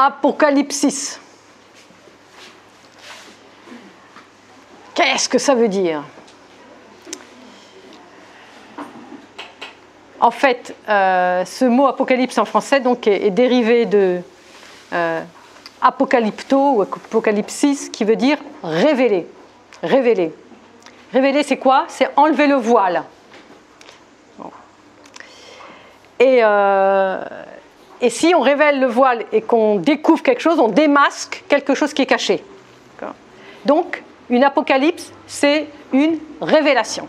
Apocalypsis. Qu'est-ce que ça veut dire? En fait, euh, ce mot apocalypse en français donc, est, dérivé de euh, apocalypto ou apocalypsis qui veut dire révéler. Révéler. Révéler, c'est quoi? C'est enlever le voile. Et, euh, et, si on révèle le voile et qu'on découvre quelque chose, on démasque quelque chose qui est caché. Donc, une apocalypse, c'est une révélation.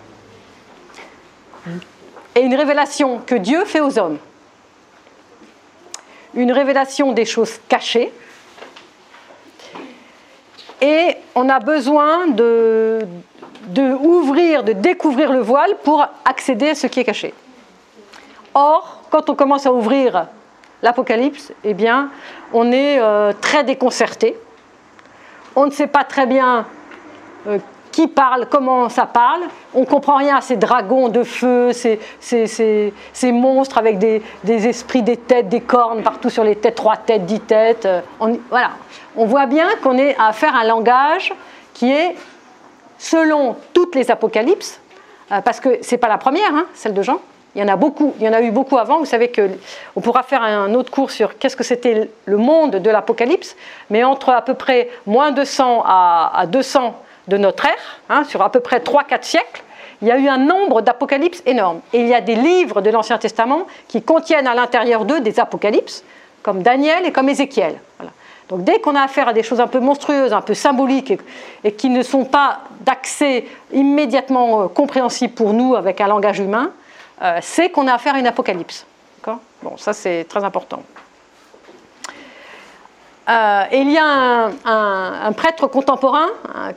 Et une révélation que Dieu fait aux hommes. Une révélation des choses cachées. Et on a besoin de, de ouvrir, de découvrir le voile pour accéder à ce qui est caché. Or, quand on commence à ouvrir l'Apocalypse, eh bien, on est euh, très déconcerté. On ne sait pas très bien euh, qui parle, comment ça parle. On ne comprend rien à ces dragons de feu, ces, ces, monstres avec des, esprits, des têtes, des cornes partout sur les têtes, trois têtes, dix têtes. Euh, on, voilà. On voit bien qu'on est à faire un langage qui est, selon toutes les apocalypses, parce que ce n'est pas la première, hein, celle de Jean, il y en a beaucoup, il y en a eu beaucoup avant. Vous savez qu'on pourra faire un autre cours sur qu'est-ce que c'était le monde de l'Apocalypse, mais entre à peu près moins 200 à, à 200 de notre ère, hein, sur à peu près 3-4 siècles, il y a eu un nombre d'apocalypses énorme. Et il y a des livres de l'Ancien Testament qui contiennent à l'intérieur d'eux des apocalypses, comme Daniel et comme Ézéchiel. Donc dès qu'on a affaire à des choses un peu monstrueuses, un peu symboliques, et, qui ne sont pas d'accès immédiatement euh, compréhensible pour nous avec un langage humain, c'est qu'on a affaire à une apocalypse. Bon, ça c'est très important. Euh, et il y a un, prêtre contemporain,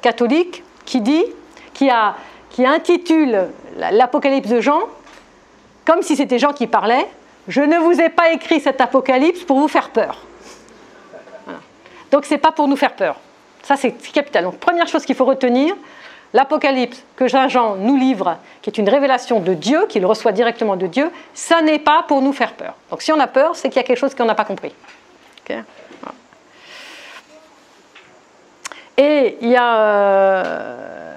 catholique, qui dit, qui, a, qui intitule l'Apocalypse de Jean, comme si c'était Jean qui parlait, je ne vous ai pas écrit cet Apocalypse pour vous faire peur. Donc ce n'est pas pour nous faire peur. Ça c'est capital. Donc première chose qu'il faut retenir, l'Apocalypse que Jean nous livre, qui est une révélation de Dieu, qu'il reçoit directement de Dieu, ça n'est pas pour nous faire peur. Donc si on a peur, c'est qu'il y a quelque chose qu'on n'a pas compris. Et il y a, euh,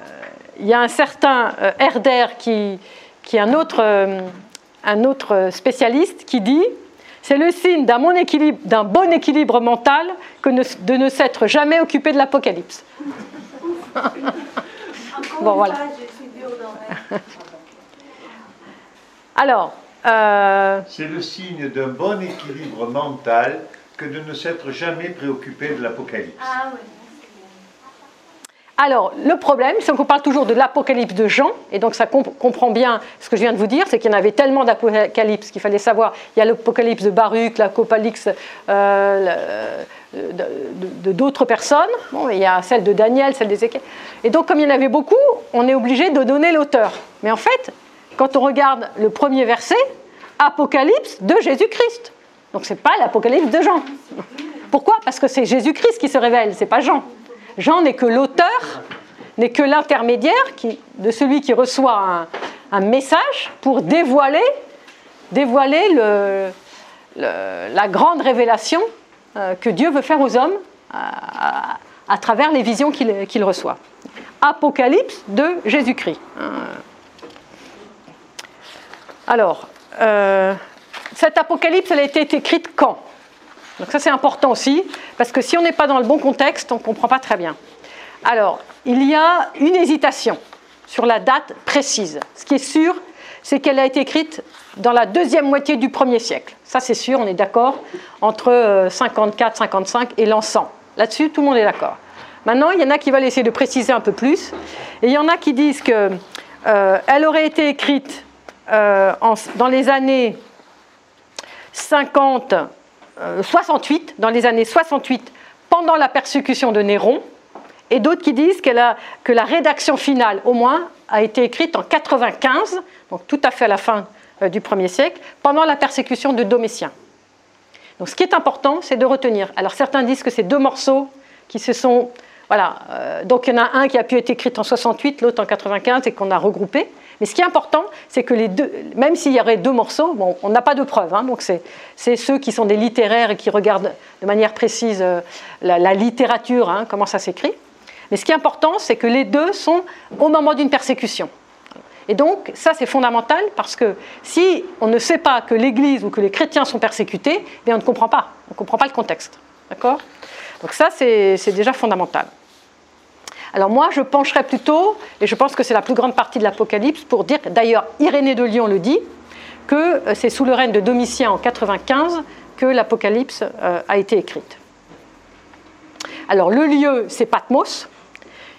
il y a un certain euh, Herder qui, est un autre, euh, un autre spécialiste qui dit c'est le signe d'un bon, équilibre, bon équilibre mental que de ne s'être jamais occupé de l'Apocalypse. bon, voilà. Alors. C'est le signe d'un bon équilibre mental que de ne s'être jamais préoccupé de l'Apocalypse. Ah, oui. Alors, le problème, c'est qu'on parle toujours de l'apocalypse de Jean, et donc ça comprend bien ce que je viens de vous dire, c'est qu'il y en avait tellement d'apocalypses qu'il fallait savoir. Il y a l'apocalypse de Baruch, l'apocalypse euh, de d'autres personnes, bon, il y a celle de Daniel, celle d'Ézéchiel. Et donc, comme il y en avait beaucoup, on est obligé de donner l'auteur. Mais en fait, quand on regarde le premier verset, Apocalypse de Jésus-Christ. Donc, ce n'est pas l'apocalypse de Jean. Pourquoi? Parce que c'est Jésus-Christ qui se révèle, ce n'est pas Jean. Jean n'est que l'auteur, n'est que l'intermédiaire de celui qui reçoit un, message pour dévoiler, dévoiler la grande révélation que Dieu veut faire aux hommes à, travers les visions qu'il reçoit. Apocalypse de Jésus-Christ. Euh, alors, euh, cette apocalypse, elle a été écrite quand? Donc ça c'est important aussi, parce que si on n'est pas dans le bon contexte, on ne comprend pas très bien. Alors, il y a une hésitation sur la date précise. Ce qui est sûr, c'est qu'elle a été écrite dans la deuxième moitié du premier siècle. Ça c'est sûr, on est d'accord, entre 54, euh, 55 et l'an 100. Là-dessus, tout le monde est d'accord. Maintenant, il y en a qui veulent essayer de préciser un peu plus, et il y en a qui disent qu'elle euh, aurait été écrite euh, dans les années 50 68, euh, dans les années 68, pendant la persécution de Néron, et d'autres qui disent que la rédaction finale, au moins, a été écrite en 95, donc tout à fait à la fin euh, du 1er siècle, pendant la persécution de Dométien. Donc ce qui est important, c'est de retenir. Alors certains disent que c'est deux morceaux qui se sont Voilà, euh, donc il y en a un qui a pu être écrit en 68, l'autre en 95 et qu'on a regroupé. Mais ce qui est important, c'est que les deux, même s'il y aurait deux morceaux, bon, on n'a pas de preuves, hein, donc c'est ceux qui sont des littéraires et qui regardent de manière précise euh, la, littérature, hein, comment ça s'écrit. Mais ce qui est important, c'est que les deux sont au moment d'une persécution. Et donc, ça, c'est fondamental parce que si on ne sait pas que l'Église ou que les chrétiens sont persécutés, eh on ne comprend pas. On ne comprend pas le contexte. D'accord? Donc, ça, c'est déjà fondamental. Alors, moi, je pencherais plutôt, et je pense que c'est la plus grande partie de l'Apocalypse, pour dire, d'ailleurs, Irénée de Lyon le dit, que euh, c'est sous le règne de Domitien en 95 que l'Apocalypse euh, a été écrite. Alors, le lieu, c'est Patmos.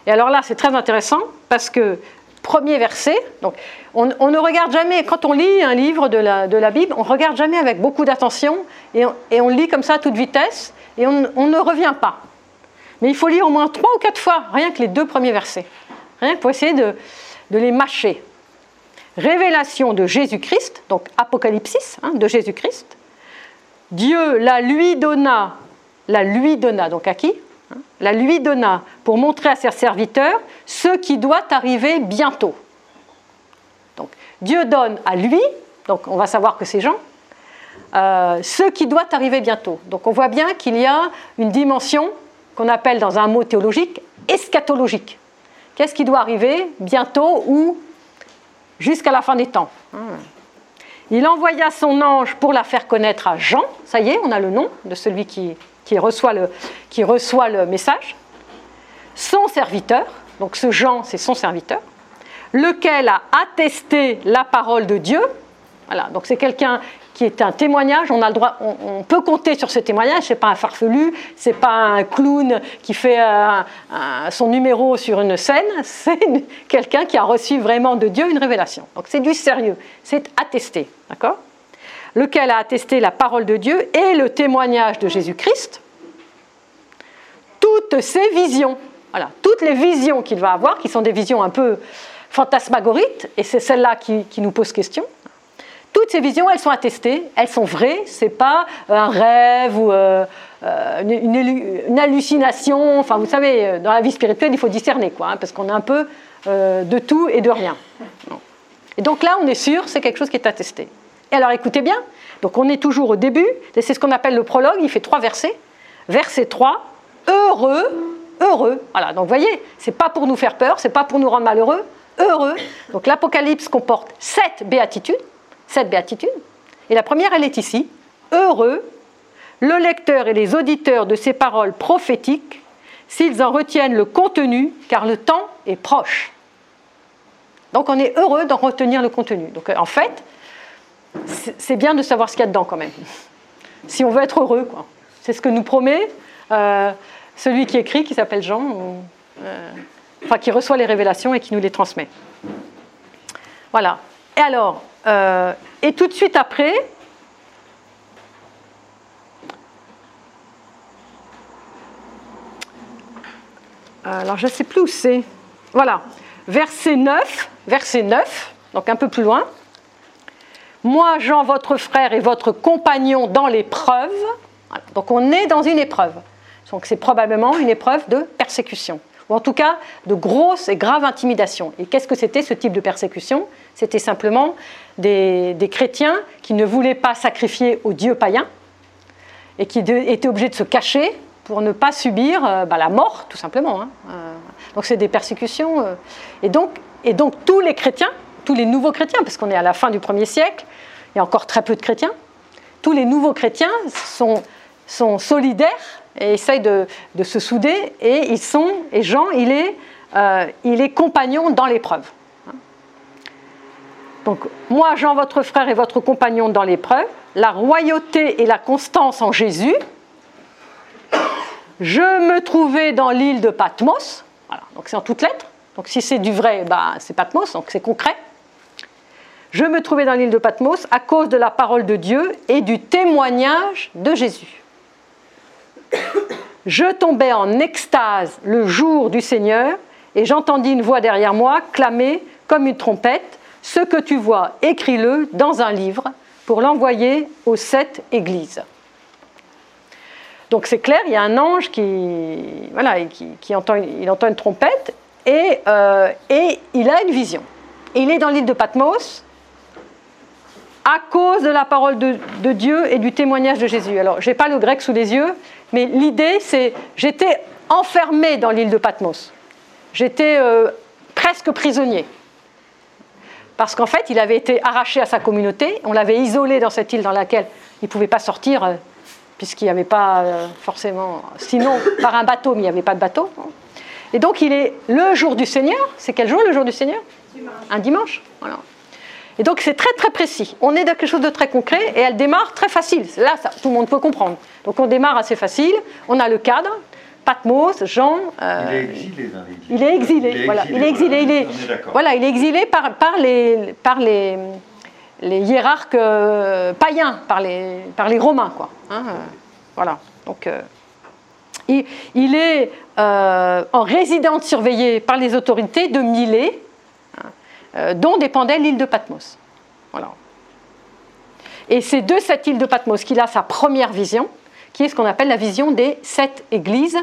Et alors là, c'est très intéressant parce que premier verset. Donc, on, ne regarde jamais, quand on lit un livre de la, de la Bible, on ne regarde jamais avec beaucoup d'attention et, et, on lit comme ça à toute vitesse et on, ne revient pas. Mais il faut lire au moins trois ou quatre fois, rien que les deux premiers versets, rien pour essayer de, de les mâcher. Révélation de Jésus-Christ, donc Apocalypsis hein, de Jésus-Christ. Dieu la lui donna, la lui donna, donc à qui? La lui donna pour montrer à ses serviteurs ce qui doit arriver bientôt. Donc Dieu donne à lui, donc on va savoir que c'est Jean, euh, ce qui doit arriver bientôt. Donc on voit bien qu'il y a une dimension qu'on appelle dans un mot théologique eschatologique. Qu'est-ce qui doit arriver bientôt ou jusqu'à la fin des temps? Hein. Il envoya son ange pour la faire connaître à Jean. Ça y est, on a le nom de celui qui qui reçoit le, qui reçoit le message, son serviteur, donc ce Jean, c'est son serviteur, lequel a attesté la parole de Dieu. Voilà, donc c'est quelqu'un qui est un témoignage. On a le droit, on, peut compter sur ce témoignage. C'est pas un farfelu, c'est pas un clown qui fait son numéro sur une scène. C'est quelqu'un qui a reçu vraiment de Dieu une révélation. Donc c'est du sérieux, c'est attesté, d'accord? Lequel a attesté la parole de Dieu et le témoignage de Jésus-Christ, toutes ces visions, voilà, toutes les visions qu'il va avoir, qui sont des visions un peu fantasmagoriques, et c'est celle-là qui, nous pose question. Toutes ces visions, elles sont attestées, elles sont vraies, c'est pas un rêve ou euh, euh, une, hallucination. Enfin, vous savez, dans la vie spirituelle, il faut discerner, quoi, hein, parce qu'on est un peu euh, de tout et de rien. Et donc là, on est sûr, c'est quelque chose qui est attesté. Et alors écoutez bien, donc on est toujours au début, c'est ce qu'on appelle le prologue, il fait trois versets. Verset 3, heureux, heureux. Voilà, donc vous voyez, c'est pas pour nous faire peur, c'est pas pour nous rendre malheureux, heureux. Donc l'Apocalypse comporte sept béatitudes, sept béatitudes. Et la première, elle est ici, heureux, le lecteur et les auditeurs de ces paroles prophétiques, s'ils en retiennent le contenu, car le temps est proche. Donc on est heureux d'en retenir le contenu. Donc en fait, c'est bien de savoir ce qu'il y a dedans quand même. Si on veut être heureux, quoi. C'est ce que nous promet euh, celui qui écrit, qui s'appelle Jean, euh, enfin qui reçoit les révélations et qui nous les transmet. Voilà. Et alors, euh, et tout de suite après, alors je ne sais plus où c'est. Voilà, verset 9, verset 9, donc un peu plus loin. Moi, Jean, votre frère et votre compagnon dans l'épreuve. Donc on est dans une épreuve. Donc c'est probablement une épreuve de persécution, ou en tout cas de grosse et grave intimidation. Et qu'est-ce que c'était ce type de persécution? C'était simplement des, chrétiens qui ne voulaient pas sacrifier aux dieux païens et qui étaient obligés de se cacher pour ne pas subir euh, bah, la mort, tout simplement. Hein. Euh, donc c'est des persécutions. Euh. et, donc, et donc tous les chrétiens, tous les nouveaux chrétiens, parce qu'on est à la fin du premier siècle, il y a encore très peu de chrétiens, tous les nouveaux chrétiens sont, sont solidaires et essayent de, se souder, et ils sont, et Jean, il est, euh, il est compagnon dans l'épreuve. Donc, moi, Jean, votre frère et votre compagnon dans l'épreuve, la royauté et la constance en Jésus. Je me trouvais dans l'île de Patmos, voilà, donc c'est en toutes lettres. Donc, si c'est du vrai, bah, c'est Patmos, donc c'est concret. Je me trouvais dans l'île de Patmos à cause de la parole de Dieu et du témoignage de Jésus. Je tombais en extase le jour du Seigneur et j'entendis une voix derrière moi clamer comme une trompette Ce que tu vois, écris-le dans un livre pour l'envoyer aux sept églises. Donc c'est clair, il y a un ange qui, voilà, qui, entend, il entend une trompette et, euh, et il a une vision. Il est dans l'île de Patmos à cause de la parole de, Dieu et du témoignage de Jésus. Alors, je n'ai pas le grec sous les yeux, mais l'idée, c'est j'étais enfermé dans l'île de Patmos. J'étais euh, presque prisonnier. Parce qu'en fait, il avait été arraché à sa communauté, on l'avait isolé dans cette île dans laquelle il ne pouvait pas sortir, euh, puisqu'il n'y avait pas euh, forcément, sinon par un bateau, mais il n'y avait pas de bateau. Et donc, il est le jour du Seigneur. C'est quel jour le jour du Seigneur? Un dimanche. Voilà. Et donc c'est très très précis. On est dans quelque chose de très concret et elle démarre très facile. Là, ça, tout le monde peut comprendre. Donc on démarre assez facile. On a le cadre. Patmos, Jean. Euh, il est exilé dans Il est exilé. voilà. il est exilé. Il est, voilà, il est exilé par, par les par les, les hiérarques euh, païens, par les par les Romains, quoi. Hein, euh, voilà. Donc il, il, est en résidence surveillée par les autorités de Milet, dont dépendait l'île de Patmos. Voilà. Et c'est de cette île de Patmos qu'il a sa première vision, qui est ce qu'on appelle la vision des sept églises,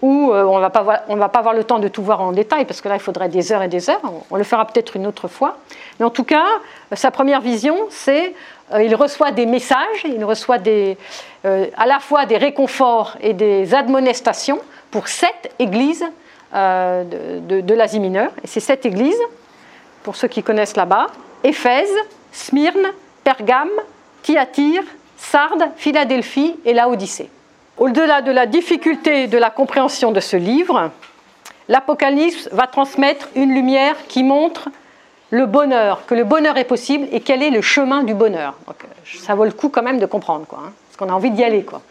où euh, on ne va pas avoir le temps de tout voir en détail, parce que là, il faudrait des heures et des heures. On, le fera peut-être une autre fois. Mais en tout cas, sa première vision, c'est euh, il reçoit des messages, il reçoit des, à la fois des réconforts et des admonestations pour sept églises de, de l'Asie mineure. Et ces sept églises, pour ceux qui connaissent là-bas, Éphèse, Smyrne, Pergame, Thyatire, Sardes, Philadelphie et Laodicée. Au-delà de la difficulté de la compréhension de ce livre, l'Apocalypse va transmettre une lumière qui montre le bonheur, que le bonheur est possible et quel est le chemin du bonheur. Donc, ça vaut le coup quand même de comprendre, quoi, hein, parce qu'on a envie d'y aller. Quoi.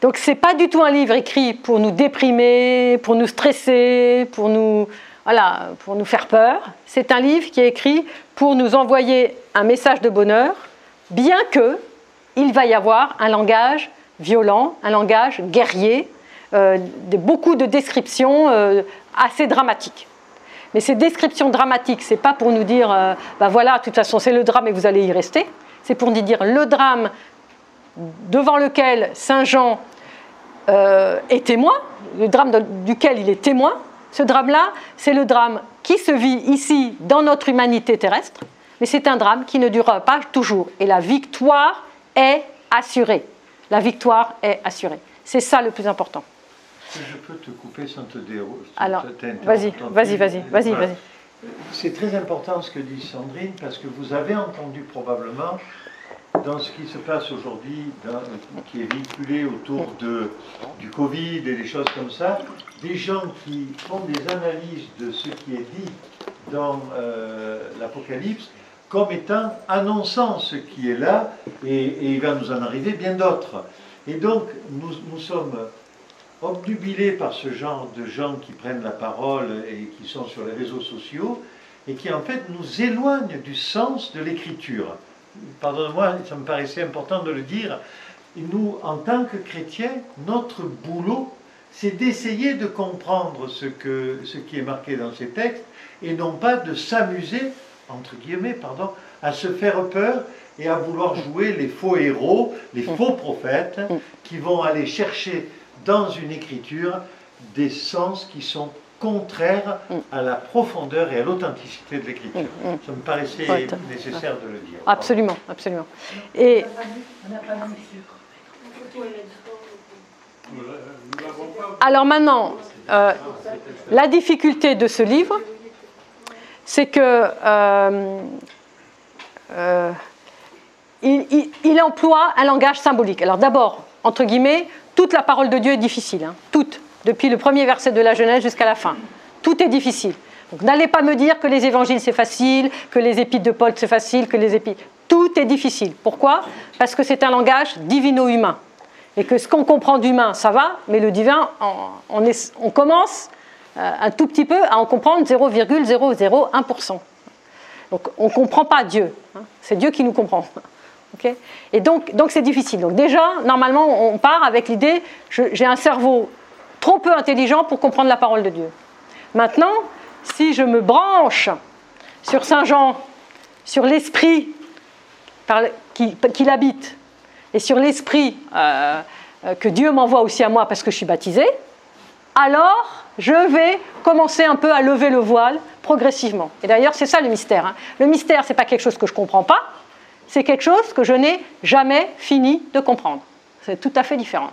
Donc c'est pas du tout un livre écrit pour nous déprimer, pour nous stresser, pour nous voilà, pour nous faire peur. C'est un livre qui est écrit pour nous envoyer un message de bonheur, bien que il va y avoir un langage violent, un langage guerrier, euh, beaucoup de descriptions euh, assez dramatiques. Mais ces descriptions dramatiques, c'est pas pour nous dire, euh, bah voilà, de toute façon c'est le drame et vous allez y rester. C'est pour nous dire le drame devant lequel Saint Jean est témoin, le drame duquel il est témoin, ce drame-là, c'est le drame qui se vit ici dans notre humanité terrestre, mais c'est un drame qui ne durera pas toujours. Et la victoire est assurée. La victoire est assurée. C'est ça le plus important. Je peux te couper sans te dérouler. Alors, vas-y, vas-y, vas-y, vas-y, vas-y. C'est très important ce que dit Sandrine parce que vous avez entendu probablement dans ce qui se passe aujourd'hui, qui est véhiculé autour de, du Covid et des choses comme ça, des gens qui font des analyses de ce qui est dit dans euh, l'Apocalypse comme étant annonçant ce qui est là, et, il va nous en arriver bien d'autres. Et donc, nous, nous sommes obnubilés par ce genre de gens qui prennent la parole et qui sont sur les réseaux sociaux, et qui en fait nous éloignent du sens de l'écriture pardonnez-moi, ça me paraissait important de le dire, nous, en tant que chrétiens, notre boulot, c'est d'essayer de comprendre ce qui est marqué dans ces textes et non pas de s'amuser, entre guillemets, pardon, à se faire peur et à vouloir jouer les faux héros, les faux prophètes qui vont aller chercher dans une écriture des sens qui sont contraire mm. à la profondeur et à l'authenticité de l'écriture. Mm, mm. Ça me paraissait nécessaire de le dire. Absolument, absolument. Et alors maintenant, euh, la difficulté de ce livre, c'est que euh, euh, il, emploie un langage symbolique. Alors d'abord, entre guillemets, toute la parole de Dieu est difficile, hein, toute depuis le premier verset de la Genèse jusqu'à la fin. Tout est difficile. Donc n'allez pas me dire que les évangiles c'est facile, que les épîtres de Paul c'est facile, que les épîtres. Tout est difficile. Pourquoi? Parce que c'est un langage divino-humain. Et que ce qu'on comprend d'humain, ça va, mais le divin, on, commence euh, un tout petit peu à en comprendre 0,001%. Donc on ne comprend pas Dieu. Hein. C'est Dieu qui nous comprend. et donc c'est difficile. Donc déjà, normalement, on part avec l'idée, j'ai un cerveau intelligent pour comprendre la parole de Dieu. Maintenant, si je me branche sur Saint Jean, sur l'esprit qui, l'habite, et sur l'esprit que Dieu m'envoie aussi à moi parce que je suis baptisé, alors je vais commencer un peu à lever le voile progressivement. Et d'ailleurs, c'est ça le mystère. Hein. Le mystère, ce n'est pas quelque chose que je ne comprends pas, c'est quelque chose que je n'ai jamais fini de comprendre. C'est tout à fait différent.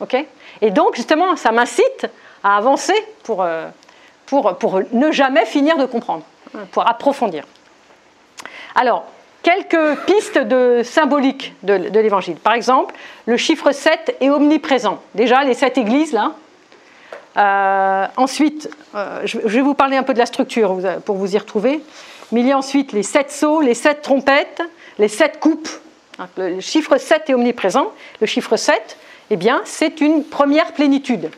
OK? Et donc, justement, ça m'incite à avancer pour, euh, pour, pour ne jamais finir de comprendre, hein, pour approfondir. Alors, quelques pistes de symbolique de, l'évangile. Par exemple, le chiffre 7 est omniprésent. Déjà, les sept églises, là, euh, ensuite, euh, je vais vous parler un peu de la structure pour vous y retrouver. Mais il y a ensuite les sept sceaux, les sept trompettes, les sept coupes. Le chiffre 7 est omniprésent. Le chiffre 7, eh bien, c'est une première plénitude.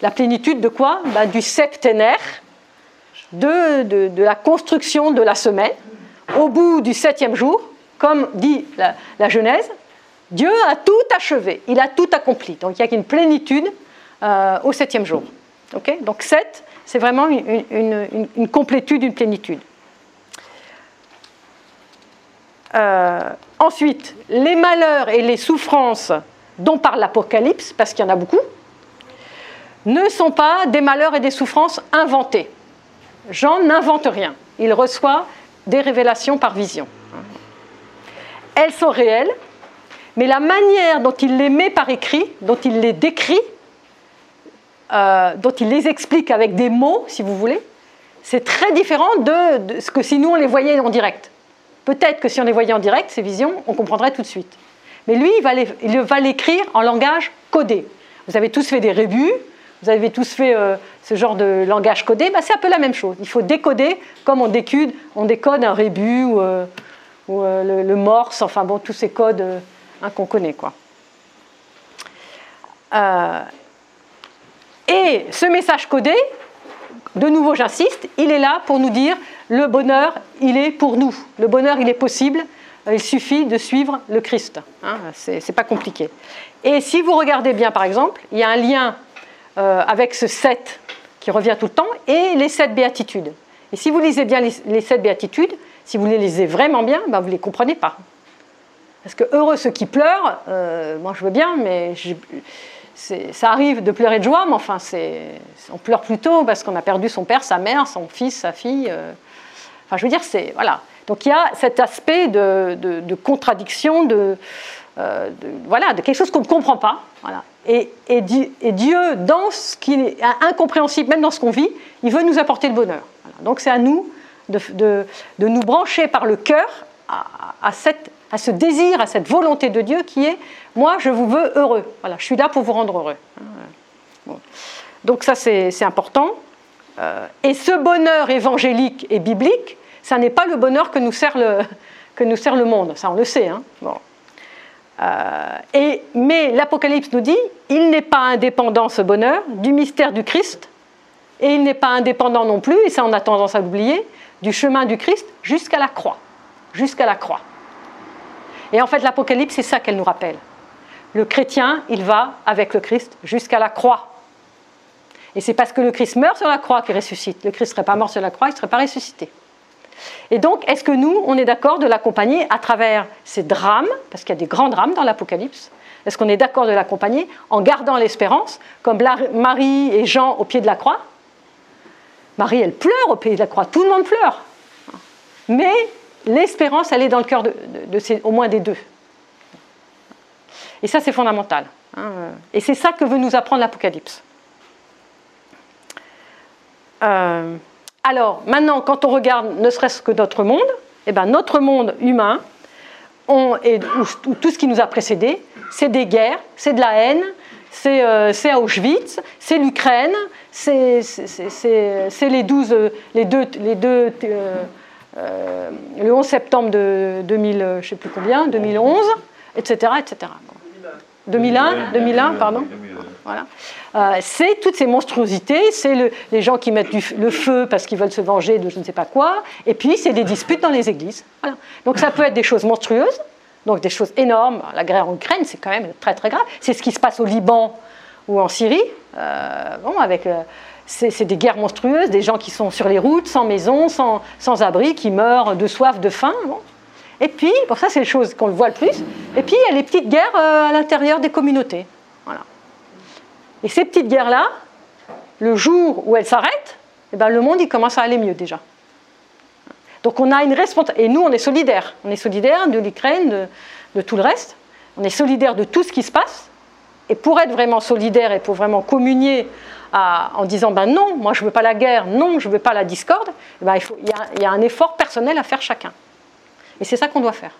La plénitude de quoi? Ben, Du septénaire, de, la construction de la semaine. Au bout du septième jour, comme dit la, Genèse, Dieu a tout achevé, il a tout accompli. Donc il y a une plénitude euh, au septième jour. Donc sept, c'est vraiment une, complétude, une plénitude. Euh, ensuite, les malheurs et les souffrances dont parle l'Apocalypse, parce qu'il y en a beaucoup, ne sont pas des malheurs et des souffrances inventés. Jean n'invente rien. Il reçoit des révélations par vision. Elles sont réelles, mais la manière dont il les met par écrit, dont il les décrit, euh, dont il les explique avec des mots, si vous voulez, c'est très différent de, ce que si nous on les voyait en direct. Peut-être que si on les voyait en direct, ces visions, on comprendrait tout de suite. Mais lui, il va l'écrire en langage codé. Vous avez tous fait des rébus, vous avez tous fait euh, ce genre de langage codé, bah, c'est un peu la même chose. Il faut décoder comme on décode, on décode un rébus ou, euh, le, morse, enfin bon, tous ces codes qu'on connaît. Quoi. Et ce message codé, de nouveau j'insiste, il est là pour nous dire le bonheur, il est pour nous. Le bonheur, il est possible. Il suffit de suivre le Christ. Hein, c'est pas compliqué. Et si vous regardez bien, par exemple, il y a un lien euh, avec ce 7 qui revient tout le temps et les sept béatitudes. Et si vous lisez bien les, sept béatitudes, si vous les lisez vraiment bien, ben vous ne les comprenez pas. Parce que heureux ceux qui pleurent, euh, moi je veux bien, mais ça arrive de pleurer de joie, mais enfin, on pleure plutôt parce qu'on a perdu son père, sa mère, son fils, sa fille. Euh. enfin, je veux dire, c'est voilà. Donc il y a cet aspect de, contradiction, de, euh, voilà, de quelque chose qu'on ne comprend pas. Et, Dieu, dans ce qui est incompréhensible, même dans ce qu'on vit, il veut nous apporter le bonheur. Donc c'est à nous de, nous brancher par le cœur à ce désir, à cette volonté de Dieu qui est moi, je vous veux heureux. Voilà, je suis là pour vous rendre heureux. Donc ça, c'est important. Euh, et ce bonheur évangélique et biblique, ça n'est pas le bonheur que nous sert le, que nous sert le monde. Ça, on le sait. Hein. Euh, et, mais l'Apocalypse nous dit, il n'est pas indépendant ce bonheur du mystère du Christ, et il n'est pas indépendant non plus, et ça on a tendance à l'oublier, du chemin du Christ jusqu'à la croix. Jusqu'à la croix. Et en fait, l'Apocalypse, c'est ça qu'elle nous rappelle. Le chrétien, il va avec le Christ jusqu'à la croix. Et c'est parce que le Christ meurt sur la croix qu'il ressuscite. Le Christ ne serait pas mort sur la croix, il ne serait pas ressuscité. Et donc, est-ce que nous, on est d'accord de l'accompagner à travers ces drames, parce qu'il y a des grands drames dans l'Apocalypse Est-ce qu'on est d'accord de l'accompagner en gardant l'espérance, comme Marie et Jean au pied de la croix? Marie, elle pleure au pied de la croix, tout le monde pleure. Mais l'espérance, elle est dans le cœur de, au moins des deux. Et ça, c'est fondamental. Hein. Et c'est ça que veut nous apprendre l'Apocalypse. Euh, alors, maintenant, quand on regarde ne serait-ce que notre monde, eh ben, notre monde humain, et, tout ce qui nous a précédé, c'est des guerres, c'est de la haine, c'est euh, Auschwitz, c'est l'Ukraine, c'est les, 12, les deux, les deux euh, euh, le 11 septembre de 2000, je sais plus combien, 2011, etc. etc. 2001, 2001, pardon. Voilà. Euh, c'est toutes ces monstruosités, c'est les gens qui mettent le feu parce qu'ils veulent se venger de je ne sais pas quoi, et puis c'est des disputes dans les églises. Donc ça peut être des choses monstrueuses, donc des choses énormes. La guerre en Ukraine, c'est quand même très très grave. C'est ce qui se passe au Liban ou en Syrie, euh, bon, avec c'est des guerres monstrueuses, des gens qui sont sur les routes, sans maison, sans, abri, qui meurent de soif, de faim. Et puis, pour ça c'est les choses qu'on le voit le plus, et puis il y a les petites guerres euh, à l'intérieur des communautés. Voilà. Et ces petites guerres-là, le jour où elles s'arrêtent, eh ben, le monde il commence à aller mieux déjà. Donc on a une responsabilité. Et nous, on est solidaires. On est solidaires de l'Ukraine, de, tout le reste. On est solidaires de tout ce qui se passe. Et pour être vraiment solidaire et pour vraiment communier en disant ben non, moi je ne veux pas la guerre, non, je ne veux pas la discorde, eh ben, il, y a, un effort personnel à faire chacun. Et c'est ça qu'on doit faire.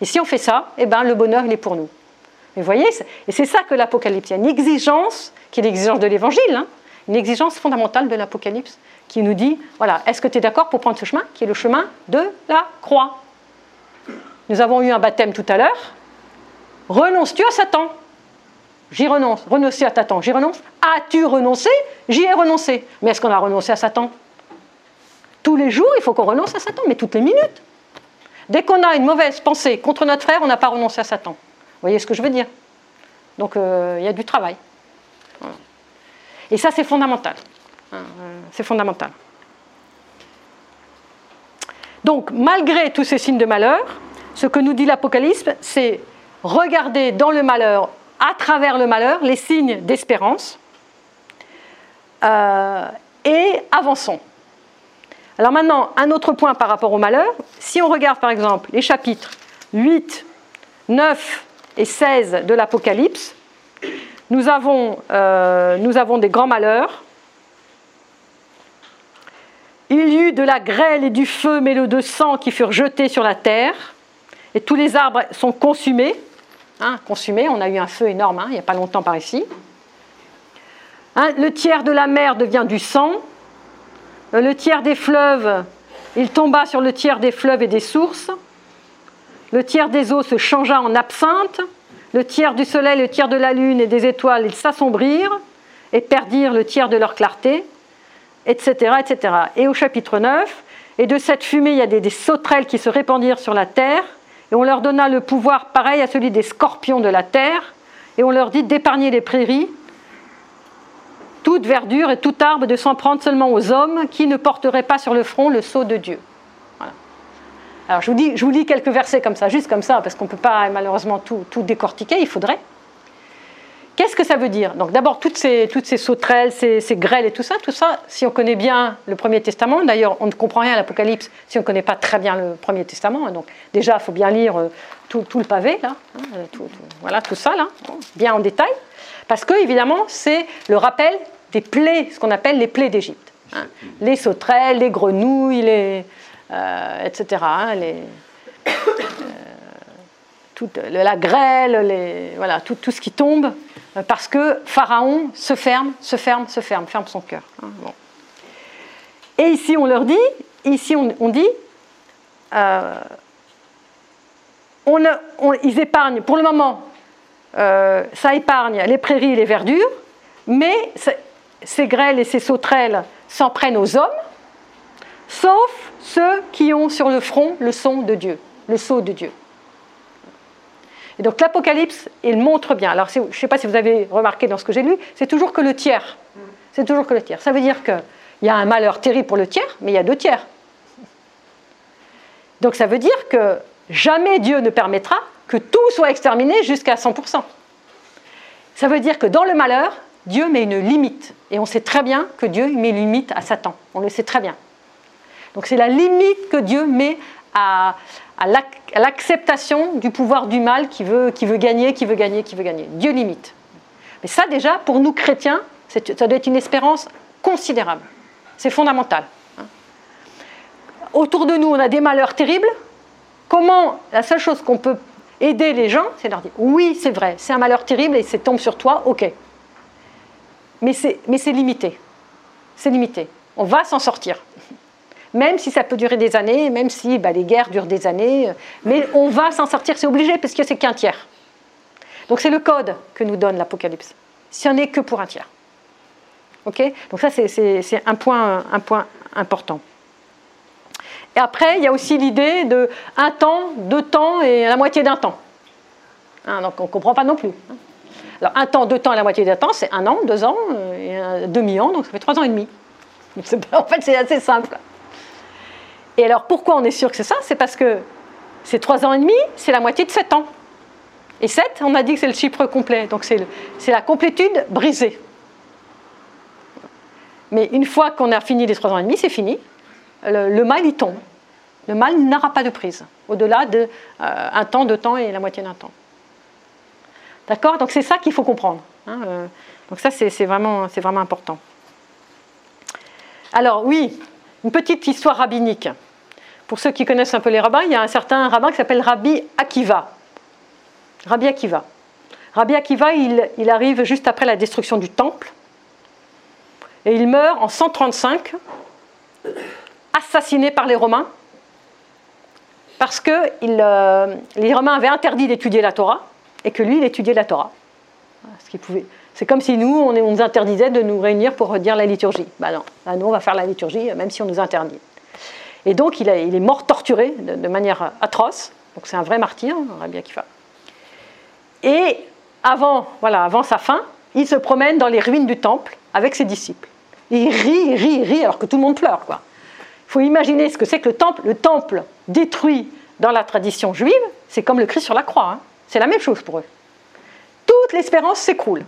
Et si on fait ça, eh ben, le bonheur, il est pour nous. Mais voyez, et c'est ça que l'Apocalypse, il y a une exigence qui est l'exigence de l'Évangile, hein, une exigence fondamentale de l'Apocalypse qui nous dit, voilà, est-ce que tu es d'accord pour prendre ce chemin qui est le chemin de la croix? Nous avons eu un baptême tout à l'heure. Renonces-tu à Satan? J'y renonce. Renoncer à Satan, j'y renonce. As-tu renoncé? J'y ai renoncé. Mais est-ce qu'on a renoncé à Satan? Tous les jours, il faut qu'on renonce à Satan, mais toutes les minutes. Dès qu'on a une mauvaise pensée contre notre frère, on n'a pas renoncé à Satan. Vous voyez ce que je veux dire? Donc euh, il y a du travail. Et ça, c'est fondamental. C'est fondamental. Donc, malgré tous ces signes de malheur, ce que nous dit l'Apocalypse, c'est regarder dans le malheur, à travers le malheur, les signes d'espérance euh, et avançons. Alors maintenant, un autre point par rapport au malheur. Si on regarde par exemple les chapitres 8, 9 et 16 de l'Apocalypse, nous avons, euh, nous avons des grands malheurs. Il y eut de la grêle et du feu mêlés de sang qui furent jetés sur la terre, et tous les arbres sont consumés. Hein, consumés, on a eu un feu énorme hein, il n'y a pas longtemps par ici. Hein, le tiers de la mer devient du sang. Le tiers des fleuves, il tomba sur le tiers des fleuves et des sources. Le tiers des eaux se changea en absinthe. Le tiers du soleil, le tiers de la lune et des étoiles, ils s'assombrirent et perdirent le tiers de leur clarté, etc., etc. Et au chapitre 9, et de cette fumée, il y a des, des sauterelles qui se répandirent sur la terre, et on leur donna le pouvoir pareil à celui des scorpions de la terre, et on leur dit d'épargner les prairies, toute verdure et tout arbre, de s'en prendre seulement aux hommes qui ne porteraient pas sur le front le sceau de Dieu. Alors je vous, dis, je vous lis quelques versets comme ça, juste comme ça, parce qu'on ne peut pas malheureusement tout, tout, décortiquer, il faudrait. Qu'est-ce que ça veut dire? Donc d'abord, toutes ces, toutes ces sauterelles, ces, grêles et tout ça, tout ça, si on connaît bien le Premier Testament, d'ailleurs on ne comprend rien à l'Apocalypse si on ne connaît pas très bien le Premier Testament, donc déjà il faut bien lire tout, tout, le pavé, là, hein, tout, voilà, tout ça, là, bien en détail, parce que évidemment c'est le rappel des plaies, ce qu'on appelle les plaies d'Égypte. Hein. Les sauterelles, les grenouilles, les, euh, etc. Hein, euh, toute, la grêle, voilà, tout, ce qui tombe, parce que Pharaon se ferme, se ferme, se ferme, ferme son cœur. Hein. Et ici on leur dit, ici on, dit, euh, ils épargnent, pour le moment, euh, ça épargne les prairies et les verdures, mais ces grêles et ces sauterelles s'en prennent aux hommes, sauf ceux qui ont sur le front le son de Dieu, le sceau de Dieu. Et donc l'Apocalypse, il montre bien. Alors je ne sais pas si vous avez remarqué dans ce que j'ai lu, c'est toujours que le tiers. C'est toujours que le tiers. Ça veut dire qu'il y a un malheur terrible pour le tiers, mais il y a deux tiers. Donc ça veut dire que jamais Dieu ne permettra que tout soit exterminé jusqu'à 100%. Ça veut dire que dans le malheur, Dieu met une limite. Et on sait très bien que Dieu met une limite à Satan. On le sait très bien. Donc c'est la limite que Dieu met à, l'acceptation du pouvoir du mal qui veut, qui veut gagner, qui veut gagner, qui veut gagner. Dieu limite. Mais ça déjà, pour nous chrétiens, ça doit être une espérance considérable. C'est fondamental. Autour de nous, on a des malheurs terribles. Comment la seule chose qu'on peut aider les gens, c'est leur dire oui, c'est vrai, c'est un malheur terrible et c'est tombe sur toi, ok mais c'est limité. C'est limité. On va s'en sortir. Même si ça peut durer des années, même si bah, les guerres durent des années, mais on va s'en sortir, c'est obligé, parce que c'est qu'un tiers. Donc c'est le code que nous donne l'Apocalypse. Si on n'est que pour un tiers. Ok? Donc ça, c'est un point important. Et après, il y a aussi l'idée de un temps, deux temps et la moitié d'un temps. Hein, donc on ne comprend pas non plus. Alors un temps, deux temps et la moitié d'un temps, c'est un an, deux ans et un demi-an, donc ça fait trois ans et demi. En fait, c'est assez simple. Et alors pourquoi on est sûr que c'est ça? C'est parce que c'est 3 ans et demi, c'est la moitié de 7 ans. Et 7, on a dit que c'est le chiffre complet, donc c'est la complétude brisée. Mais une fois qu'on a fini les 3 ans et demi, c'est fini. Le, mal, il tombe. Le mal n'aura pas de prise, au-delà d'un de, euh, temps, deux temps et la moitié d'un temps. D'accord? Donc c'est ça qu'il faut comprendre. Hein, euh. donc ça, c'est vraiment, vraiment important. Alors oui, une petite histoire rabbinique. Pour ceux qui connaissent un peu les rabbins, il y a un certain rabbin qui s'appelle Rabbi Akiva. Rabbi Akiva. Rabbi Akiva, il, arrive juste après la destruction du temple. Et il meurt en 135, assassiné par les Romains, parce que euh, les Romains avaient interdit d'étudier la Torah, et que lui, il étudiait la Torah. Ce pouvait. C'est comme si nous, on, nous interdisait de nous réunir pour dire la liturgie. Ben non, ben nous, on va faire la liturgie, même si on nous interdit. Et donc, il, est mort torturé de, manière atroce. Donc, c'est un vrai martyr, Rabbi Akiva. Et avant, voilà, avant sa fin, il se promène dans les ruines du temple avec ses disciples. il rit, rit, rit, alors que tout le monde pleure. Il faut imaginer ce que c'est que le temple. Le temple détruit dans la tradition juive, c'est comme le Christ sur la croix. Hein. C'est la même chose pour eux. Toute l'espérance s'écroule.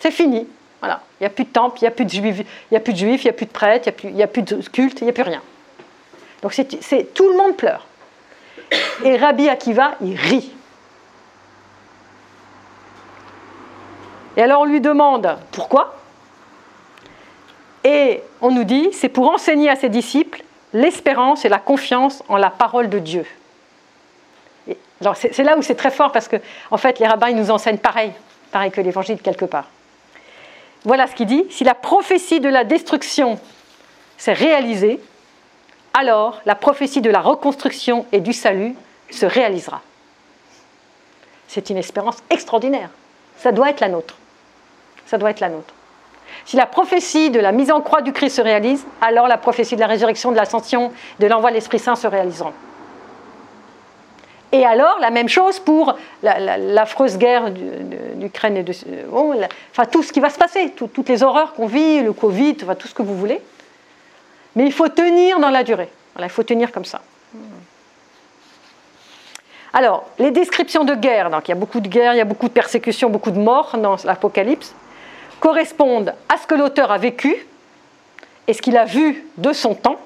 C'est fini. Voilà. Il n'y a plus de temple, il n'y a plus de juifs, il n'y a plus de juifs, il n'y a plus de prêtres, il n'y a, plus de culte, il n'y a plus rien. Donc c'est tout le monde pleure. Et Rabbi Akiva, il rit. Et alors on lui demande pourquoi? Et on nous dit, c'est pour enseigner à ses disciples l'espérance et la confiance en la parole de Dieu. c'est là où c'est très fort parce que en fait les rabbins nous enseignent pareil, pareil que l'évangile quelque part. Voilà ce qu'il dit, si la prophétie de la destruction s'est réalisée, alors la prophétie de la reconstruction et du salut se réalisera. C'est une espérance extraordinaire. Ça doit être la nôtre. Ça doit être la nôtre. Si la prophétie de la mise en croix du Christ se réalise, alors la prophétie de la résurrection, de l'ascension, de l'envoi de l'Esprit Saint se réaliseront. Et alors, la même chose pour l'affreuse guerre d'Ukraine et de. enfin, tout ce qui va se passer, toutes les horreurs qu'on vit, le Covid, tout ce que vous voulez. Mais il faut tenir dans la durée. il faut tenir comme ça. Alors, les descriptions de guerre, donc il y a beaucoup de guerres, il y a beaucoup de persécutions, beaucoup de morts dans l'Apocalypse, correspondent à ce que l'auteur a vécu et ce qu'il a vu de son temps,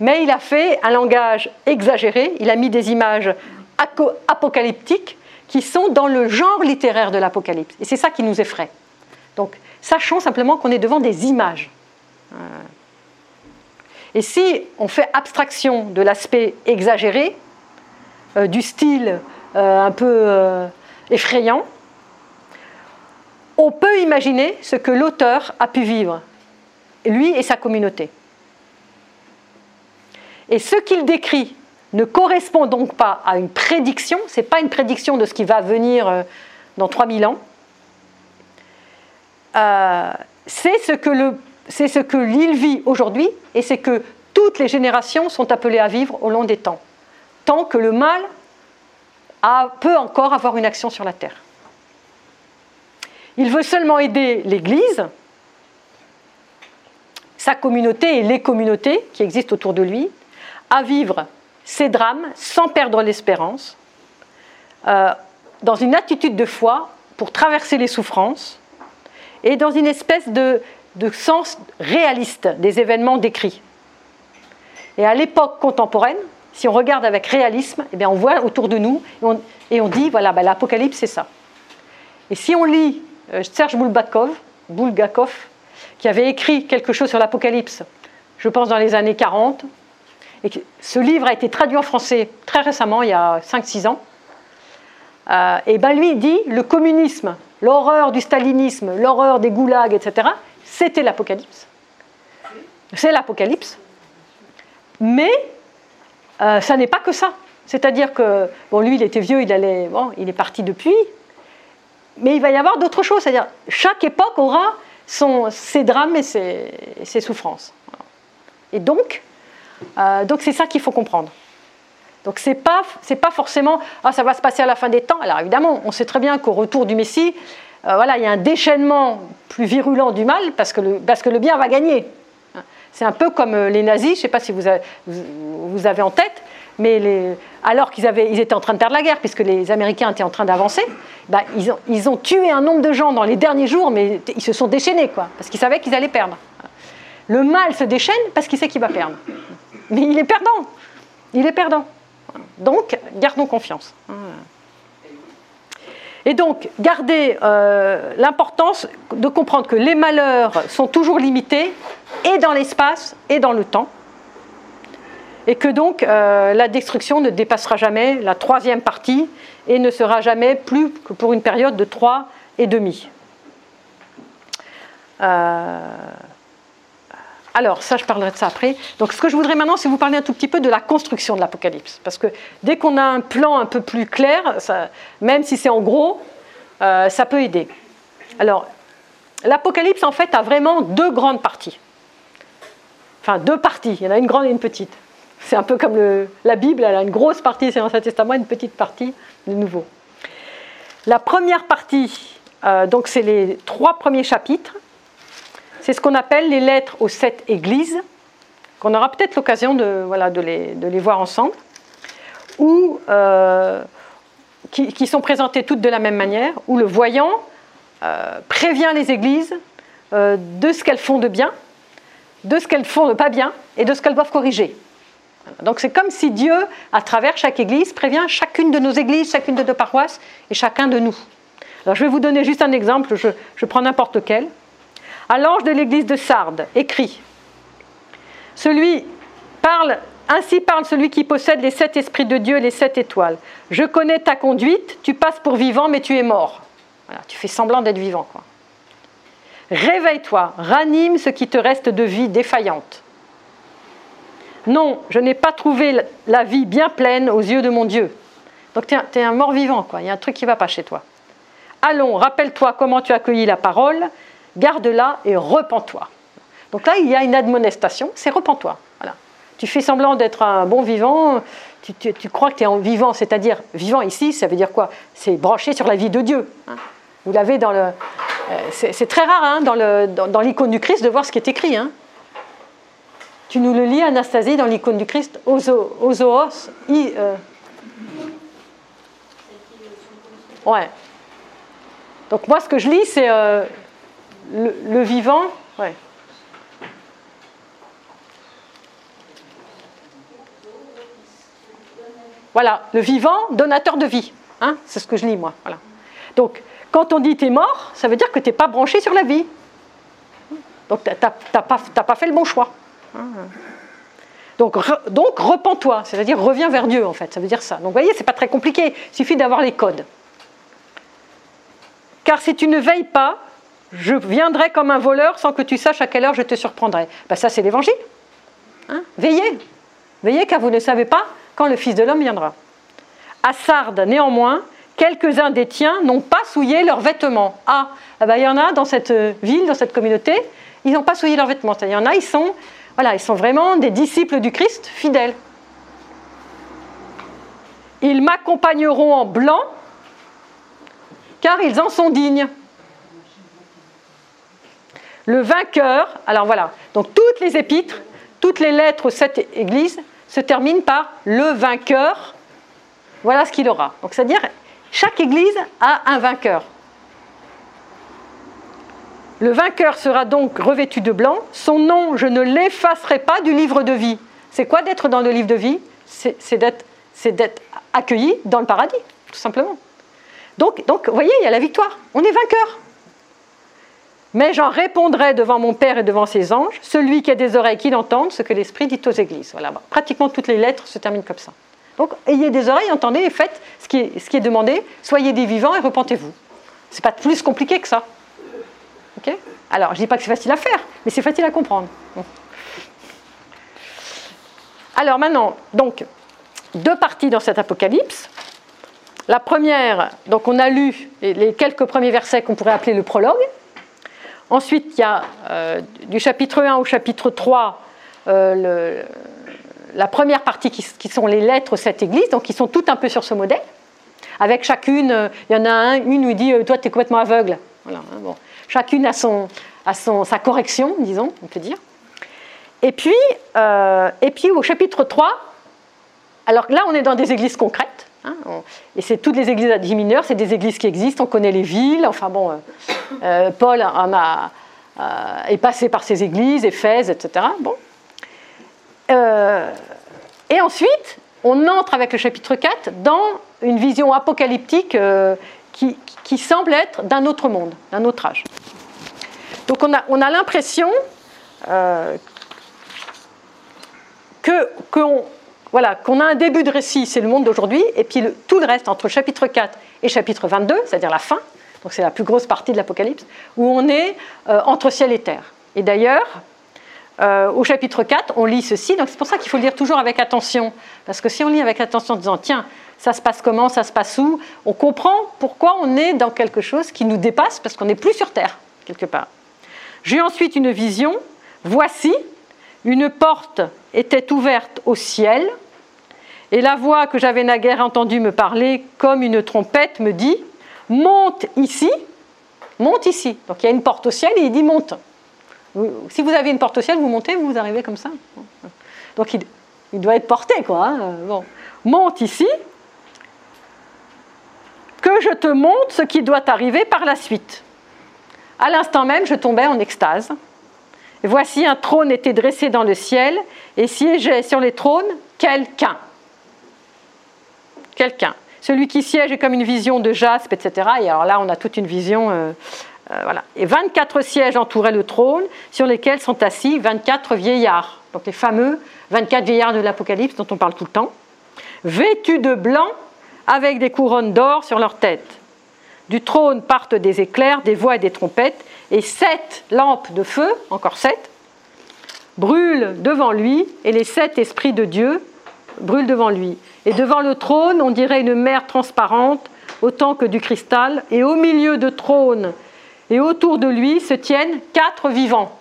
mais il a fait un langage exagéré, il a mis des images apocalyptiques qui sont dans le genre littéraire de l'Apocalypse. Et c'est ça qui nous effraie. Donc, sachons simplement qu'on est devant des images. Euh, et si on fait abstraction de l'aspect exagéré, euh, du style euh, un peu effrayant, on peut imaginer ce que l'auteur a pu vivre, lui et sa communauté. Et ce qu'il décrit ne correspond donc pas à une prédiction, ce n'est pas une prédiction de ce qui va venir dans 3000 ans, c'est ce que le c'est ce que l'île vit aujourd'hui et c'est que toutes les générations sont appelées à vivre au long des temps, tant que le mal peut encore avoir une action sur la terre. Il veut seulement aider l'Église, sa communauté et les communautés qui existent autour de lui, à vivre ces drames sans perdre l'espérance, euh, dans une attitude de foi pour traverser les souffrances et dans une espèce de sens réaliste des événements décrits. Et à l'époque contemporaine, si on regarde avec réalisme, eh bien on voit autour de nous et on, dit voilà, ben, l'Apocalypse c'est ça. Et si on lit Serge Bulgakov, Bulgakov, qui avait écrit quelque chose sur l'Apocalypse, je pense dans les années 40, et ce livre a été traduit en français très récemment, il y a 5-6 ans, euh, et ben lui dit le communisme, l'horreur du stalinisme, l'horreur des goulags, etc., c'était l'Apocalypse. C'est l'Apocalypse. Mais euh, ça n'est pas que ça. C'est-à-dire que, bon, lui, il était vieux, il, allait, bon, il est parti depuis, mais il va y avoir d'autres choses. C'est-à-dire, chaque époque aura son, ses drames et ses, souffrances. Et donc, euh, donc c'est ça qu'il faut comprendre. Donc c'est pas c'est pas forcément ah ça va se passer à la fin des temps. Alors évidemment, on sait très bien qu'au retour du Messie, euh, voilà, il y a un déchaînement plus virulent du mal parce que le, parce que le bien va gagner. C'est un peu comme euh, les nazis, je ne sais pas si vous vous avez, en tête, mais alors qu'ils ils étaient en train de perdre la guerre, puisque les Américains étaient en train d'avancer, bah, ils, ont, ils, ont, tué un nombre de gens dans les derniers jours, mais ils se sont déchaînés, quoi, parce qu'ils savaient qu'ils allaient perdre. Le mal se déchaîne parce qu'il sait qu'il va perdre. Mais il est perdant. Il est perdant. Donc, gardons confiance. Et donc, gardez euh, l'importance de comprendre que les malheurs sont toujours limités, et dans l'espace, et dans le temps. Et que donc, euh, la destruction ne dépassera jamais la troisième partie, et ne sera jamais plus que pour une période de trois et demi. Euh, alors, ça, je parlerai de ça après. Donc, ce que je voudrais maintenant, c'est vous parler un tout petit peu de la construction de l'Apocalypse. Parce que dès qu'on a un plan un peu plus clair, même si c'est en gros, euh, ça peut aider. Alors, l'Apocalypse, en fait, a vraiment deux grandes parties. Enfin, deux parties. Il y en a une grande et une petite. C'est un peu comme la Bible, elle a une grosse partie, c'est l'Ancien Testament, une petite partie, le Nouveau. La première partie, euh, donc c'est les trois premiers chapitres, c'est ce qu'on appelle les lettres aux sept églises, qu'on aura peut-être l'occasion de, voilà, de, les, de, les, voir ensemble, ou euh, qui, sont présentées toutes de la même manière, où le voyant euh, prévient les églises de ce qu'elles font de bien, de ce qu'elles font de pas bien et de ce qu'elles doivent corriger. Donc c'est comme si Dieu, à travers chaque église, prévient chacune de nos églises, chacune de nos paroisses et chacun de nous. Alors je vais vous donner juste un exemple, je, prends n'importe lequel. À l'ange de l'église de Sardes, écrit ainsi parle celui qui possède les sept esprits de Dieu et les sept étoiles. Je connais ta conduite, tu passes pour vivant, mais tu es mort. Voilà, tu fais semblant d'être vivant. Réveille-toi, ranime ce qui te reste de vie défaillante. Non, je n'ai pas trouvé la vie bien pleine aux yeux de mon Dieu. Donc tu es, un mort vivant, quoi. il y a un truc qui ne va pas chez toi. Allons, rappelle-toi comment tu as accueilli la parole, garde-la et repens-toi. Donc là, il y a une admonestation, c'est repens-toi. Voilà. Tu fais semblant d'être un bon vivant, tu, crois que tu es en vivant, c'est-à-dire vivant ici, ça veut dire quoi? C'est branché sur la vie de Dieu. Hein. Vous l'avez dans le. Euh, c'est très rare hein, dans l'icône du Christ de voir ce qui est écrit. Hein. Tu nous le lis, Anastasie, dans l'icône du Christ, Ozoos. Euh. Ouais. Donc moi, ce que je lis, c'est euh, le, vivant, ouais. Voilà, le vivant, donateur de vie. Hein, c'est ce que je lis, moi. Voilà. Donc, quand on dit tu es mort, ça veut dire que tu n'es pas branché sur la vie. Donc, tu n'as pas, pas, fait le bon choix. Donc, donc repens-toi, c'est-à-dire reviens vers Dieu, en fait. Ça veut dire ça. Donc, vous voyez, c'est pas très compliqué. Il suffit d'avoir les codes. Car si tu ne veilles pas, je viendrai comme un voleur sans que tu saches à quelle heure je te surprendrai. Ben, ça, c'est l'évangile. Hein veillez. Veillez car vous ne savez pas quand le Fils de l'homme viendra. À Sardes, néanmoins, quelques-uns des tiens n'ont pas souillé leurs vêtements. Ah, eh ben, il y en a dans cette ville, dans cette communauté, ils n'ont pas souillé leurs vêtements. Il y en a, ils sont, voilà, ils sont vraiment des disciples du Christ fidèles. Ils m'accompagneront en blanc, car ils en sont dignes. Le vainqueur, alors voilà, donc toutes les épîtres, toutes les lettres aux sept églises se terminent par le vainqueur. Voilà ce qu'il aura. Donc c'est-à-dire, chaque église a un vainqueur. Le vainqueur sera donc revêtu de blanc. Son nom, je ne l'effacerai pas du livre de vie. C'est quoi d'être dans le livre de vie? C'est d'être accueilli dans le paradis, tout simplement. Donc, voyez, il y a la victoire. On est vainqueur. Mais j'en répondrai devant mon Père et devant ses anges, celui qui a des oreilles qui l'entendent, ce que l'Esprit dit aux églises. Voilà, pratiquement toutes les lettres se terminent comme ça. Donc, ayez des oreilles, entendez et faites ce qui est, ce qui est demandé, soyez des vivants et repentez-vous. C'est pas plus compliqué que ça. Alors, je ne dis pas que c'est facile à faire, mais c'est facile à comprendre. Alors maintenant, donc, deux parties dans cet apocalypse. La première, donc on a lu les quelques premiers versets qu'on pourrait appeler le prologue, Ensuite, il y a euh, du chapitre 1 au chapitre 3 euh, la première partie qui, sont les lettres aux sept églises, donc qui sont toutes un peu sur ce modèle. Avec chacune, euh, il y en a un, une où il dit Toi, tu es complètement aveugle. Voilà, hein, bon. Chacune a, son, a son, sa correction, disons, on peut dire. Et puis, et puis au chapitre 3, alors là, on est dans des églises concrètes. Hein, et c'est toutes les églises à 10 mineurs, c'est des églises qui existent, on connaît les villes. Enfin bon, euh, euh, Paul en a, est passé par ces églises, Éphèse, etc. Bon. et ensuite, on entre avec le chapitre 4 dans une vision apocalyptique qui, qui, semble être d'un autre monde, d'un autre âge. Donc on a, on a l'impression que, qu'on voilà, qu'on a un début de récit, c'est le monde d'aujourd'hui, et puis tout le reste, entre chapitre 4 et chapitre 22, c'est-à-dire la fin, donc c'est la plus grosse partie de l'Apocalypse, où on est euh, entre ciel et terre. Et d'ailleurs, euh, au chapitre 4, on lit ceci, donc c'est pour ça qu'il faut le lire toujours avec attention, parce que si on lit avec attention en disant, tiens, ça se passe comment, ça se passe où, on comprend pourquoi on est dans quelque chose qui nous dépasse, parce qu'on n'est plus sur terre, quelque part. J'ai ensuite une vision, voici, une porte était ouverte au ciel, et la voix que j'avais naguère entendue me parler comme une trompette me dit Monte ici, monte ici. Donc il y a une porte au ciel et il dit Monte. Si vous avez une porte au ciel, vous montez, vous arrivez comme ça. Donc il, doit être porté, quoi. Hein. Bon. Monte ici, que je te montre ce qui doit arriver par la suite. À l'instant même, je tombais en extase. Et voici un trône était dressé dans le ciel, et siégeait sur les trônes quelqu'un. Quelqu'un. Celui qui siège est comme une vision de jaspe, etc. Et alors là, on a toute une vision. Euh, voilà. Et 24 sièges entouraient le trône, sur lesquels sont assis 24 vieillards. Donc les fameux 24 vieillards de l'Apocalypse dont on parle tout le temps. Vêtus de blanc, avec des couronnes d'or sur leurs têtes. Du trône partent des éclairs, des voix et des trompettes, et sept lampes de feu, encore sept, brûlent devant lui, et les sept esprits de Dieu brûlent devant lui. Et devant le trône, on dirait une mer transparente, autant que du cristal, et au milieu de trône et autour de lui se tiennent quatre vivants,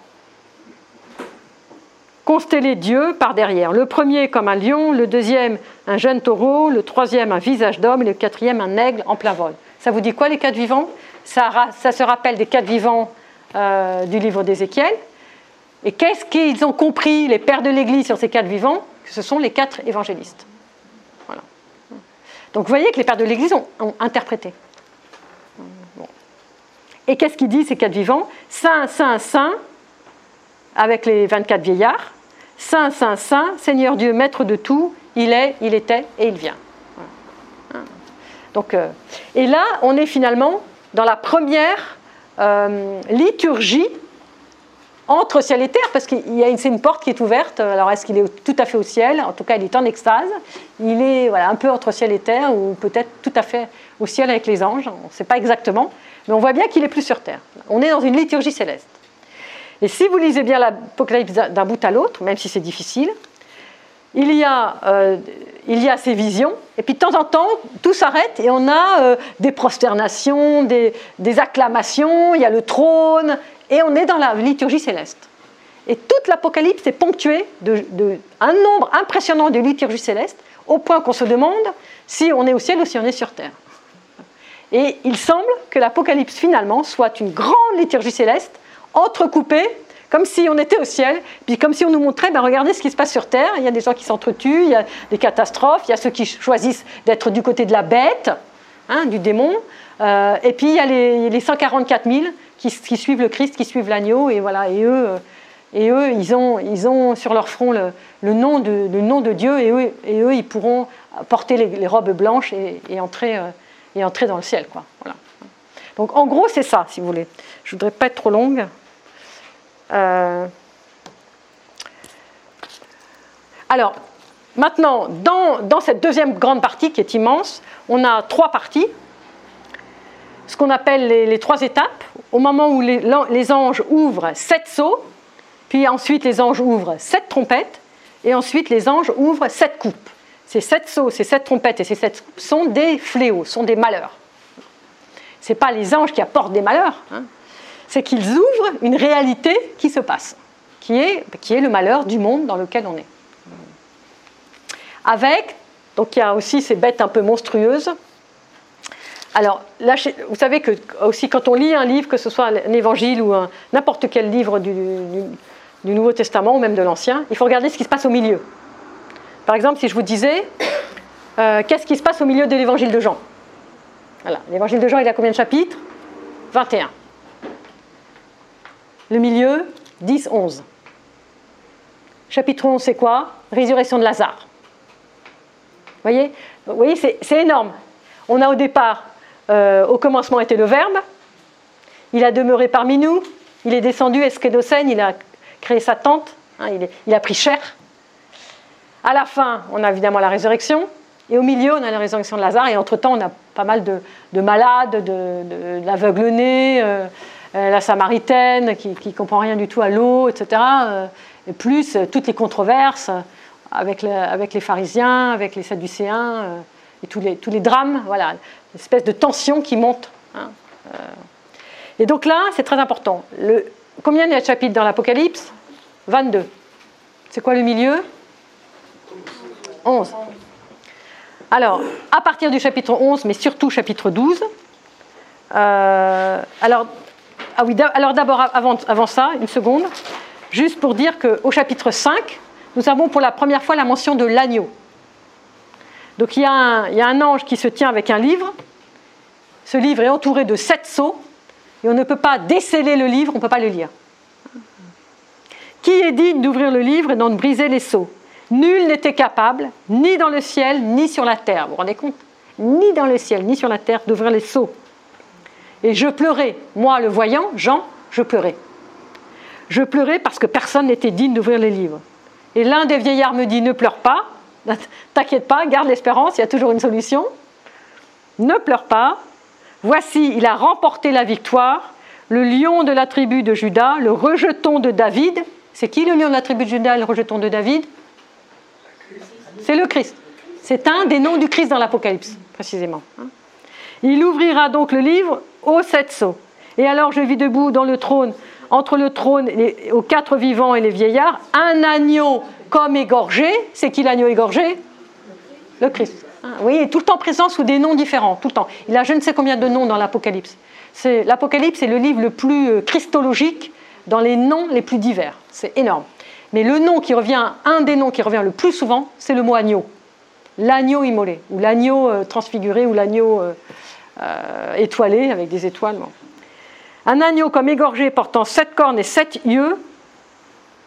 constellés Dieu par derrière. Le premier comme un lion, le deuxième un jeune taureau, le troisième un visage d'homme, et le quatrième un aigle en plein vol. Ça vous dit quoi les quatre vivants? Ça, se rappelle des quatre vivants euh, du livre d'Ézéchiel. Et qu'est-ce qu'ils ont compris, les pères de l'Église, sur ces quatre vivants? Ce sont les quatre évangélistes. Voilà. Donc vous voyez que les pères de l'Église ont, interprété. Et qu'est-ce qu'ils disent, ces quatre vivants Saint, Saint, Saint, avec les 24 vieillards. Saint, Saint, Saint, Seigneur Dieu, Maître de tout, il est, il était et il vient. Donc, euh, et là, on est finalement dans la première euh, liturgie entre ciel et terre, parce que c'est une porte qui est ouverte. Alors, est-ce qu'il est tout à fait au ciel? En tout cas, il est en extase. Il est voilà, un peu entre ciel et terre, ou peut-être tout à fait au ciel avec les anges. On ne sait pas exactement, mais on voit bien qu'il est plus sur terre. On est dans une liturgie céleste. Et si vous lisez bien l'Apocalypse d'un bout à l'autre, même si c'est difficile, il y, a, euh, il y a ces visions, et puis de temps en temps, tout s'arrête et on a euh, des prosternations, des, acclamations, il y a le trône, et on est dans la liturgie céleste. Et toute l'Apocalypse est ponctuée d'un nombre impressionnant de liturgies célestes, au point qu'on se demande si on est au ciel ou si on est sur terre. Et il semble que l'Apocalypse finalement soit une grande liturgie céleste, entrecoupée comme si on était au ciel, puis comme si on nous montrait, ben regardez ce qui se passe sur Terre, il y a des gens qui s'entretuent, il y a des catastrophes, il y a ceux qui choisissent d'être du côté de la bête, hein, du démon, euh, et puis il y a les, 144 000 qui, suivent le Christ, qui suivent l'agneau, et voilà, et eux, et eux ils, ont, ils ont sur leur front le, nom, de, le nom de Dieu, et eux, et eux ils pourront porter les, robes blanches et, entrer, euh, et entrer dans le ciel. Quoi. Voilà. Donc en gros, c'est ça, si vous voulez. Je ne voudrais pas être trop longue. Euh, alors, maintenant, dans, cette deuxième grande partie qui est immense, on a trois parties, ce qu'on appelle les, trois étapes. Au moment où les, les, anges ouvrent sept sceaux, puis ensuite les anges ouvrent sept trompettes, et ensuite les anges ouvrent sept coupes. Ces sept sceaux, ces sept trompettes et ces sept sont des fléaux, sont des malheurs. Ce n'est pas les anges qui apportent des malheurs, hein c'est qu'ils ouvrent une réalité qui se passe, qui est, qui est le malheur du monde dans lequel on est. Avec, donc il y a aussi ces bêtes un peu monstrueuses. Alors, là, vous savez que aussi quand on lit un livre, que ce soit un évangile ou n'importe quel livre du, Nouveau Testament ou même de l'Ancien, il faut regarder ce qui se passe au milieu. Par exemple, si je vous disais, euh, qu'est-ce qui se passe au milieu de l'évangile de Jean? L'évangile de Jean, il a combien de chapitres? 21. Le milieu, 10, 11. Chapitre 11, c'est quoi? Résurrection de Lazare. Vous voyez, Vous voyez c'est énorme. On a au départ, euh, au commencement était le Verbe, il a demeuré parmi nous, il est descendu, Esquedocène, il a créé sa tente, hein, il, a pris chair. À la fin, on a évidemment la résurrection, et au milieu, on a la résurrection de Lazare, et entre-temps, on a pas mal de, malades, de, né euh, euh, la Samaritaine qui ne comprend rien du tout à l'eau, etc. et plus toutes les controverses avec, les pharisiens, avec les sadducéens, et tous les, tous les drames, voilà, une espèce de tension qui monte. Hein, euh. Et donc là, c'est très important. Combien il y a de chapitres dans l'Apocalypse? 22. C'est quoi le milieu? 11. Alors, à partir du chapitre 11, mais surtout chapitre 12, euh, alors, ah alors d'abord, avant, avant ça, une seconde, juste pour dire qu'au chapitre 5, nous avons pour la première fois la mention de l'agneau. Donc il y, a un, ange qui se tient avec un livre. Ce livre est entouré de sept sceaux et on ne peut pas déceler le livre, on ne peut pas le lire. Qui est digne d'ouvrir le livre et d'en briser les sceaux? Nul n'était capable, ni dans le ciel, ni sur la terre. Vous vous rendez compte? Ni dans le ciel, ni sur la terre, d'ouvrir les sceaux. Et je pleurais, moi le voyant, Jean, je pleurais. Je pleurais parce que personne n'était digne d'ouvrir les livres. Et l'un des vieillards me dit, ne pleure pas, T'inquiète pas, garde l'espérance, il y a toujours une solution. Ne pleure pas. Voici, il a remporté la victoire. Le lion de la tribu de Judas, le rejeton de David. C'est qui le lion de la tribu de Judas le rejeton de David? C'est le Christ. C'est un des noms du Christ dans l'Apocalypse, précisément. Hein. Il ouvrira donc le livre aux sept sceaux. Et alors je vis debout dans le trône, entre le trône, et aux quatre vivants et les vieillards, un agneau comme égorgé. C'est qui l'agneau égorgé? Le Christ. Hein, vous voyez, tout le temps présent sous des noms différents, tout le temps. Il a je ne sais combien de noms dans l'Apocalypse. L'Apocalypse est le livre le plus euh, christologique dans les noms les plus divers. C'est énorme. Mais le nom qui revient, un des noms qui revient le plus souvent, c'est le mot agneau. L'agneau immolé, ou l'agneau euh, transfiguré, ou l'agneau euh, étoilé avec des étoiles. Un agneau comme égorgé portant sept cornes et sept yeux,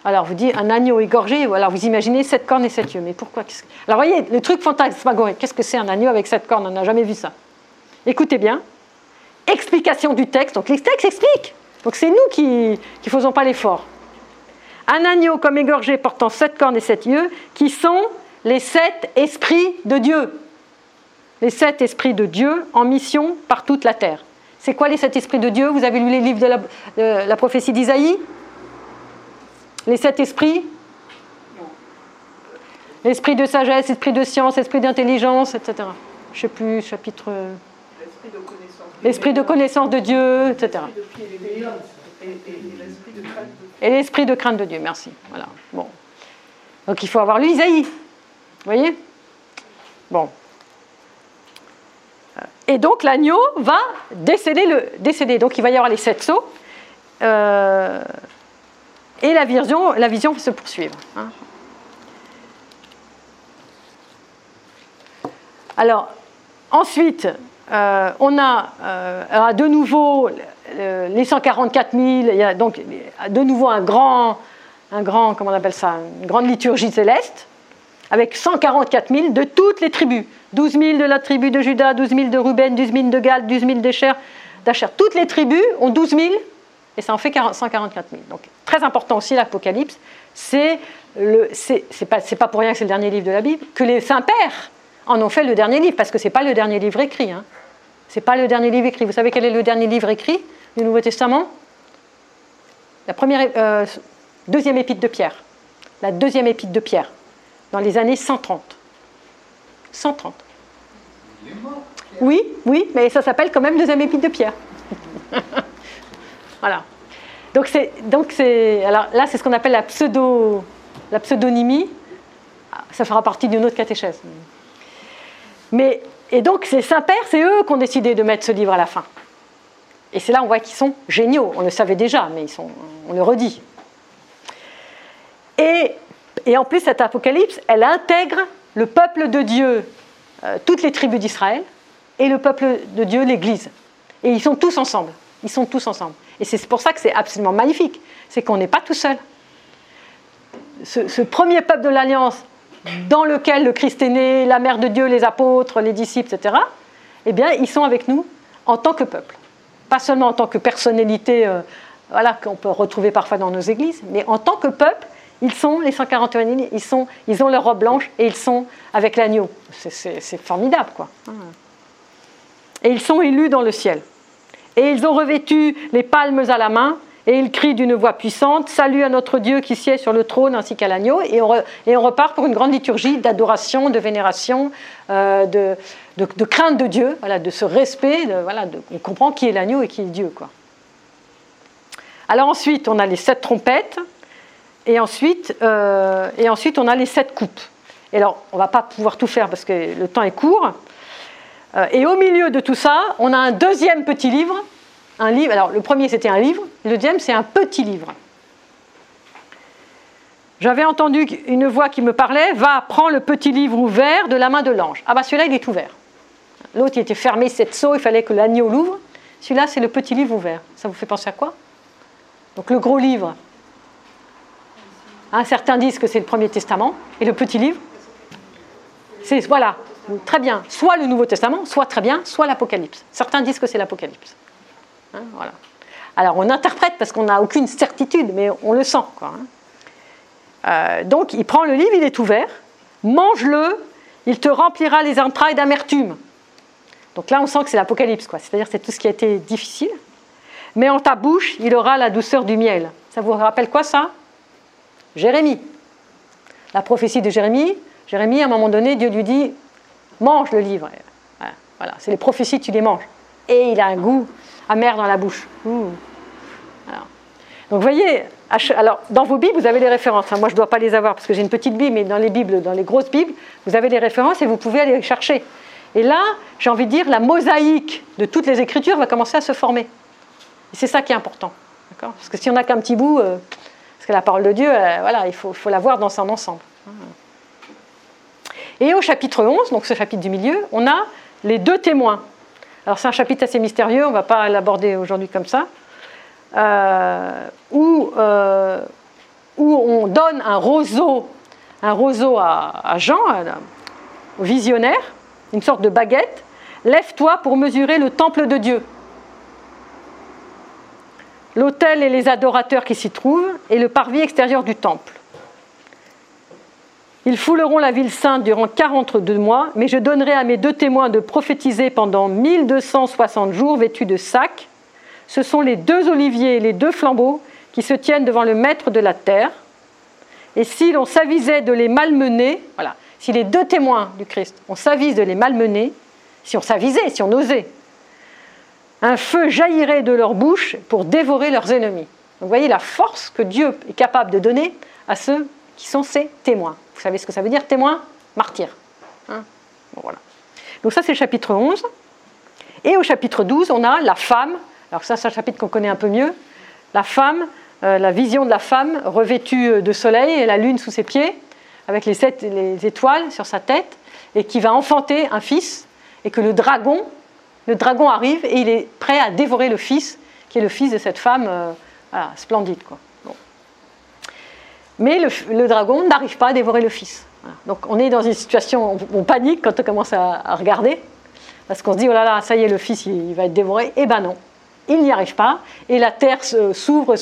alors vous dites un agneau égorgé, alors vous imaginez sept cornes et sept yeux. Mais pourquoi Alors voyez, le truc fantasmagorique, qu'est-ce que c'est un agneau avec sept cornes? On n'a jamais vu ça. Écoutez bien. Explication du texte. Donc les textes expliquent. Donc c'est nous qui ne faisons pas l'effort. Un agneau comme égorgé portant sept cornes et sept yeux, qui sont les sept esprits de Dieu. Les sept esprits de Dieu en mission par toute la terre. C'est quoi les sept esprits de Dieu? Vous avez lu les livres de la, de la prophétie d'Isaïe? Les sept esprits? L'esprit de sagesse, l'esprit de science, l'esprit d'intelligence, etc. Je ne sais plus, chapitre. L'esprit de connaissance de Dieu, etc. Et l'esprit de crainte de Dieu, merci. Voilà. Bon. Donc il faut avoir lu Isaïe. Vous voyez? Bon. Et donc l'agneau va décéder le décéder. Donc il va y avoir les sept sceaux. Euh, et la vision, la vision va se poursuivre. Hein. Alors, ensuite, euh, on a euh, de nouveau les 144 000, il y a donc de nouveau un grand, un grand, comment on appelle ça, une grande liturgie céleste, avec 144 000 de toutes les tribus. 12 000 de la tribu de Judas, 12 000 de Ruben, 12 000 de Gad, 12 000 d'Acher. Toutes les tribus ont 12 000 et ça en fait 144 000. Donc très important aussi l'Apocalypse, c'est c'est pas, pas pour rien que c'est le dernier livre de la Bible, que les saints-pères en ont fait le dernier livre, parce que ce n'est pas le dernier livre écrit. Hein. Ce n'est pas le dernier livre écrit. Vous savez quel est le dernier livre écrit? Du Nouveau Testament La première, euh, deuxième épître de Pierre. La deuxième épître de Pierre, dans les années 130. 130. Oui, oui, mais ça s'appelle quand même deuxième épître de Pierre. Voilà. Donc c'est donc c'est alors là c'est ce qu'on appelle la pseudo la pseudonymie. Ça fera partie d'une autre catéchèse. Mais et donc ces saints-pères, c'est eux qui ont décidé de mettre ce livre à la fin. Et c'est là on voit qu'ils sont géniaux. On le savait déjà, mais ils sont, on le redit. Et, et en plus, cette apocalypse, elle intègre le peuple de Dieu euh, toutes les tribus d'Israël et le peuple de Dieu, l'Église. Et ils sont tous ensemble. Ils sont tous ensemble. Et c'est pour ça que c'est absolument magnifique. C'est qu'on n'est pas tout seul. Ce, premier peuple de l'Alliance, dans lequel le Christ est né, la mère de Dieu, les apôtres, les disciples, etc., eh bien, ils sont avec nous en tant que peuple. Pas seulement en tant que personnalité euh, voilà, qu'on peut retrouver parfois dans nos églises, mais en tant que peuple, ils sont, les 141 000, ils, sont, ils ont leur robe blanche et ils sont avec l'agneau. C'est formidable, quoi. Et ils sont élus dans le ciel. Et ils ont revêtu les palmes à la main, et ils crient d'une voix puissante Salut à notre Dieu qui siège sur le trône ainsi qu'à l'agneau. Et, on repart pour une grande liturgie d'adoration, de vénération, euh, de, crainte de Dieu, voilà, de ce respect. voilà, on comprend qui est l'agneau et qui est Dieu. Alors ensuite, on a les sept trompettes. Et ensuite, euh, et ensuite, on a les sept coupes. Et alors, on ne va pas pouvoir tout faire parce que le temps est court. Euh, et au milieu de tout ça, on a un deuxième petit livre. Un livre. Alors, le premier, c'était un livre. Le deuxième, c'est un petit livre. J'avais entendu une voix qui me parlait Va, prends le petit livre ouvert de la main de l'ange. Ah, bah celui-là, il est ouvert. L'autre, il était fermé, cette seau, il fallait que l'agneau l'ouvre. Celui-là, c'est le petit livre ouvert. Ça vous fait penser à quoi? Donc, le gros livre. Certains disent que c'est le Premier Testament. Et le petit livre C'est, voilà, très bien, soit le Nouveau Testament, soit très bien, soit l'Apocalypse. Certains disent que c'est l'Apocalypse. Hein. Alors on interprète parce qu'on n'a aucune certitude, mais on le sent. Hein. euh, donc il prend le livre, il est ouvert, mange-le, il te remplira les entrailles d'amertume. Donc là on sent que c'est l'Apocalypse, quoi. c'est-à-dire c'est tout ce qui a été difficile. Mais en ta bouche, il aura la douceur du miel. Ça vous rappelle quoi ça? Jérémie. La prophétie de Jérémie. Jérémie, à un moment donné, Dieu lui dit mange le livre. Voilà, c'est les prophéties, tu les manges. Et il a un goût amer dans la bouche. Donc vous voyez, alors dans vos Bibles, vous avez les références. moi, je ne dois pas les avoir parce que j'ai une petite Bible, mais dans les Bibles, dans les grosses Bibles, vous avez les références et vous pouvez aller les chercher. Et là, j'ai envie de dire, la mosaïque de toutes les Écritures va commencer à se former. Et c'est ça qui est important. Parce que si on n'a qu'un petit bout, euh, parce que la parole de Dieu, euh, voilà, il faut, faut la voir dans son ensemble. Et au chapitre 11, donc ce chapitre du milieu, on a les deux témoins. Alors c'est un chapitre assez mystérieux, on ne va pas l'aborder aujourd'hui comme ça, euh, où, euh, où, on donne un roseau, un roseau à, Jean, au visionnaire, une sorte de baguette. Lève-toi pour mesurer le temple de Dieu. L'autel et les adorateurs qui s'y trouvent, et le parvis extérieur du temple. Ils fouleront la ville sainte durant 42 mois, mais je donnerai à mes deux témoins de prophétiser pendant 1260 jours vêtus de sacs. Ce sont les deux oliviers et les deux flambeaux qui se tiennent devant le maître de la terre. Et si l'on s'avisait de les malmener, voilà, si les deux témoins du Christ, on s'avise de les malmener, si on s'avisait, si on osait, un feu jaillirait de leur bouche pour dévorer leurs ennemis. vous voyez la force que Dieu est capable de donner à ceux qui sont ses témoins. Vous savez ce que ça veut dire, témoin Martyr. Hein voilà. Donc ça, c'est le chapitre 11. Et au chapitre 12, on a la femme. Alors ça, c'est un chapitre qu'on connaît un peu mieux. La femme, euh, la vision de la femme revêtue de soleil et la lune sous ses pieds, avec les, sept, les étoiles sur sa tête, et qui va enfanter un fils, et que le dragon, le dragon arrive et il est prêt à dévorer le fils, qui est le fils de cette femme euh, splendide. Quoi. Mais le, dragon n'arrive pas à dévorer le fils. Donc on est dans une situation, on, panique quand on commence à, regarder, parce qu'on se dit, oh là là, ça y est, le fils, il, va être dévoré. Eh ben non, il n'y arrive pas, et la terre s'ouvre,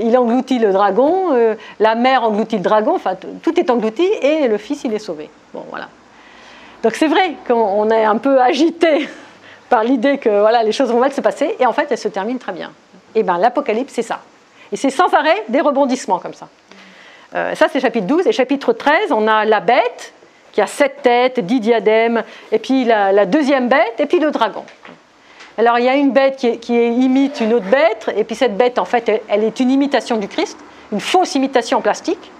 il engloutit le dragon, euh, la mer engloutit le dragon, enfin tout est englouti, et le fils, il est sauvé. Bon, voilà. Donc c'est vrai qu'on est un peu agité par l'idée que voilà, les choses vont mal se passer, et en fait, elles se terminent très bien. Et eh bien l'Apocalypse, c'est ça. Et c'est sans arrêt des rebondissements comme ça. Euh, ça, c'est chapitre 12. Et chapitre 13, on a la bête, qui a sept têtes, dix diadèmes, et puis la, deuxième bête, et puis le dragon. Alors, il y a une bête qui, imite une autre bête, et puis cette bête, en fait, elle, est une imitation du Christ, une fausse imitation en plastique.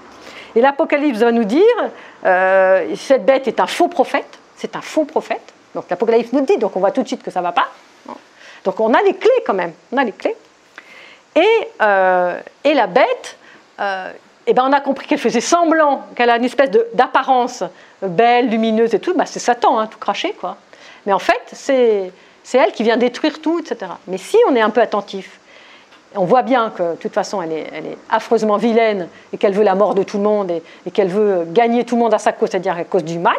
Et l'Apocalypse va nous dire, euh, cette bête est un faux prophète, c'est un faux prophète. Donc l'Apocalypse nous dit, donc on voit tout de suite que ça ne va pas. Donc on a les clés quand même, on a les clés. Et, euh, et la bête, eh ben, on a compris qu'elle faisait semblant, qu'elle a une espèce d'apparence belle, lumineuse et tout, bah, c'est Satan, hein, tout craché, quoi. Mais en fait, c'est elle qui vient détruire tout, etc. Mais si on est un peu attentif, on voit bien que de toute façon, elle est, elle est affreusement vilaine et qu'elle veut la mort de tout le monde et, qu'elle veut gagner tout le monde à sa cause, c'est-à-dire à cause du mal.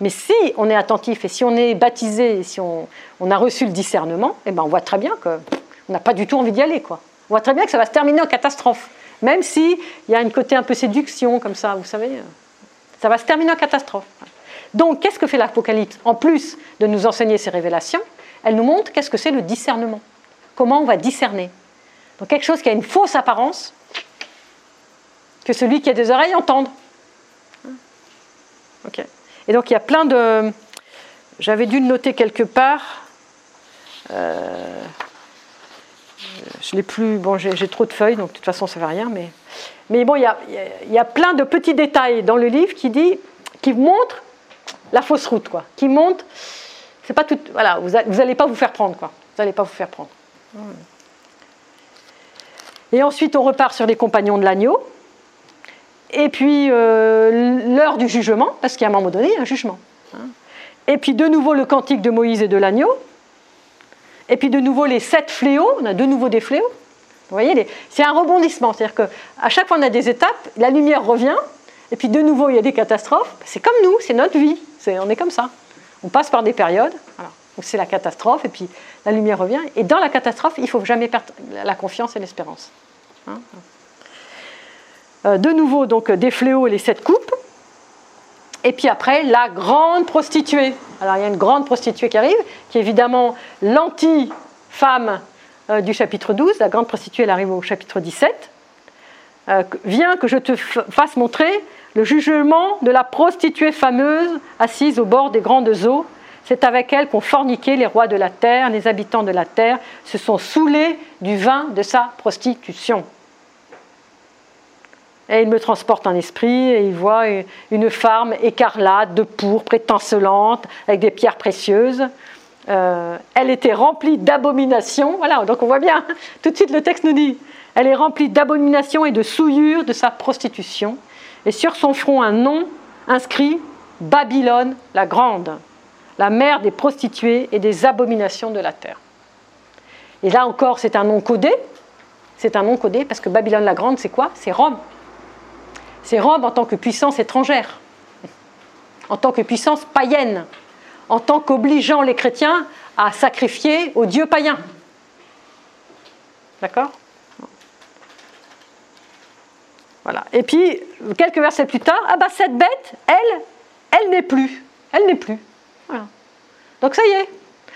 Mais si on est attentif et si on est baptisé, si on, a reçu le discernement, eh ben on voit très bien qu'on n'a pas du tout envie d'y aller. Quoi. On voit très bien que ça va se terminer en catastrophe. Même s'il y a un côté un peu séduction, comme ça, vous savez, euh, ça va se terminer en catastrophe. Donc, qu'est-ce que fait l'Apocalypse? En plus de nous enseigner ces révélations, elle nous montre qu'est-ce que c'est le discernement. Comment on va discerner? Donc, quelque chose qui a une fausse apparence, que celui qui a des oreilles entende. Ok. Et donc, il y a plein de. J'avais dû le noter quelque part. Euh, je l'ai plus. Bon, j'ai trop de feuilles, donc de toute façon, ça ne fait rien. Mais, mais bon, il y, a, il y, a, plein de petits détails dans le livre qui, dit, qui montrent la fausse route, quoi. Qui montrent. C'est pas tout. Voilà, vous n'allez pas vous faire prendre, quoi. Vous n'allez pas vous faire prendre. Et ensuite, on repart sur les compagnons de l'agneau. Et puis, euh, l'heure du jugement, parce qu'à un moment donné, il y a un jugement. Hein. Et puis, de nouveau, le cantique de Moïse et de l'agneau. Et puis de nouveau les sept fléaux, on a de nouveau des fléaux. Vous voyez, c'est un rebondissement, c'est-à-dire qu'à chaque fois on a des étapes, la lumière revient, et puis de nouveau il y a des catastrophes. C'est comme nous, c'est notre vie, on est comme ça. On passe par des périodes, où c'est la catastrophe, et puis la lumière revient. Et dans la catastrophe, il ne faut jamais perdre la confiance et l'espérance. Hein. Euh, de nouveau, donc des fléaux et les sept coupes. Et puis après, la grande prostituée. Alors il y a une grande prostituée qui arrive, qui est évidemment l'anti-femme euh, du chapitre 12. La grande prostituée, elle arrive au chapitre 17. Euh, viens que je te fasse montrer le jugement de la prostituée fameuse assise au bord des grandes eaux. C'est avec elle qu'ont forniqué les rois de la terre, les habitants de la terre se sont saoulés du vin de sa prostitution. Et il me transporte en esprit et il voit une femme écarlate, de pourpre, étincelante, avec des pierres précieuses. Euh, elle était remplie d'abominations. Voilà, donc on voit bien, tout de suite le texte nous dit, elle est remplie d'abominations et de souillures de sa prostitution. Et sur son front un nom inscrit Babylone la grande, la mère des prostituées et des abominations de la terre. Et là encore, c'est un nom codé. C'est un nom codé parce que Babylone la grande, c'est quoi? C'est Rome c'est Rome en tant que puissance étrangère, en tant que puissance païenne, en tant qu'obligeant les chrétiens à sacrifier aux dieux païens. D'accord? Voilà. Et puis, quelques versets plus tard, ah bah cette bête, elle, elle n'est plus. Elle n'est plus. Voilà. Donc ça y est.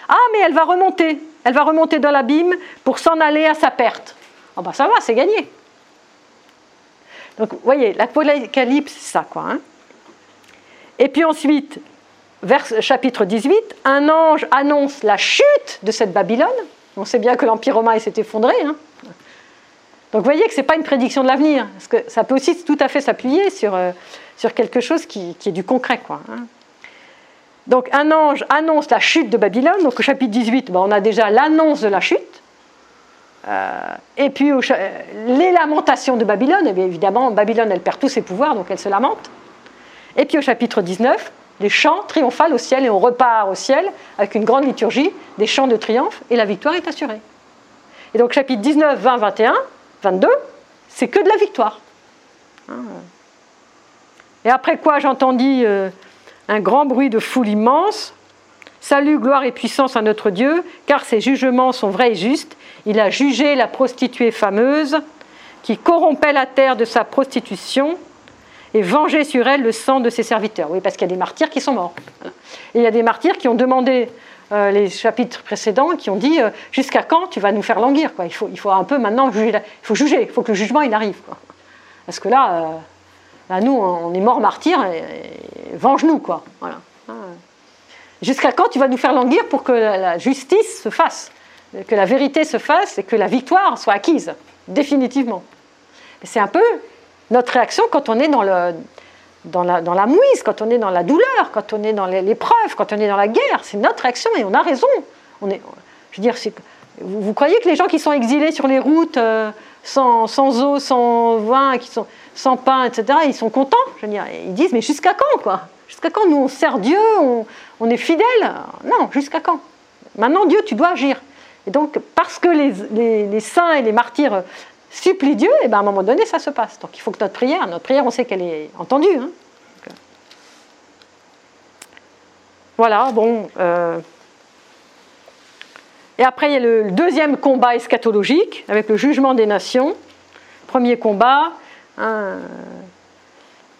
Ah, mais elle va remonter. Elle va remonter dans l'abîme pour s'en aller à sa perte. Ah bah ça va, c'est gagné. Donc, vous voyez, l'Apocalypse, c'est ça, quoi. Hein. Et puis ensuite, vers chapitre 18, un ange annonce la chute de cette Babylone. On sait bien que l'Empire romain s'est effondré. Hein. Donc vous voyez que ce n'est pas une prédiction de l'avenir, parce que ça peut aussi tout à fait s'appuyer sur, euh, quelque chose qui, est du concret. Quoi, hein. Donc un ange annonce la chute de Babylone. Donc au chapitre 18, ben, on a déjà l'annonce de la chute. Euh, et puis les lamentations de Babylone, eh évidemment, Babylone, elle perd tous ses pouvoirs, donc elle se lamente. Et puis au chapitre 19, les chants triomphales au ciel, et on repart au ciel avec une grande liturgie, des chants de triomphe, et la victoire est assurée. Et donc chapitre 19, 20, 21, 22, c'est que de la victoire. Ah. Et après quoi j'entendis euh, un grand bruit de foule immense. Salut, gloire et puissance à notre Dieu, car ses jugements sont vrais et justes, il a jugé la prostituée fameuse qui corrompait la terre de sa prostitution et vengé sur elle le sang de ses serviteurs. Oui, parce qu'il y a des martyrs qui sont morts. Et il y a des martyrs qui ont demandé euh, les chapitres précédents, qui ont dit euh, jusqu'à quand tu vas nous faire languir quoi. Il, faut, un peu maintenant juger. Il faut juger, il faut que le jugement il arrive. Parce que là, euh, nous, on est morts martyrs, venge-nous. quoi. Voilà. Jusqu'à quand tu vas nous faire languir pour que la justice se fasse que la vérité se fasse et que la victoire soit acquise, définitivement? C'est un peu notre réaction quand on est dans, la, mouise, quand on est dans la douleur, quand on est dans l'épreuve, quand on est dans la guerre. C'est notre réaction et on a raison. Je veux dire, vous, croyez que les gens qui sont exilés sur les routes, euh, sans, eau, sans vin, sans pain, etc., ils sont contents? Je veux dire, ils disent, mais jusqu'à quand, quoi? Jusqu'à quand nous on sert Dieu, on, est fidèle Non, jusqu'à quand? Maintenant, Dieu, tu dois agir. Et donc, parce que les, saints et les martyrs supplient Dieu, eh ben à un moment donné, ça se passe. Donc, il faut que notre prière, notre prière, on sait qu'elle est entendue. Hein. voilà, bon. Euh, et après, il y a le deuxième combat eschatologique avec le jugement des nations. Premier combat.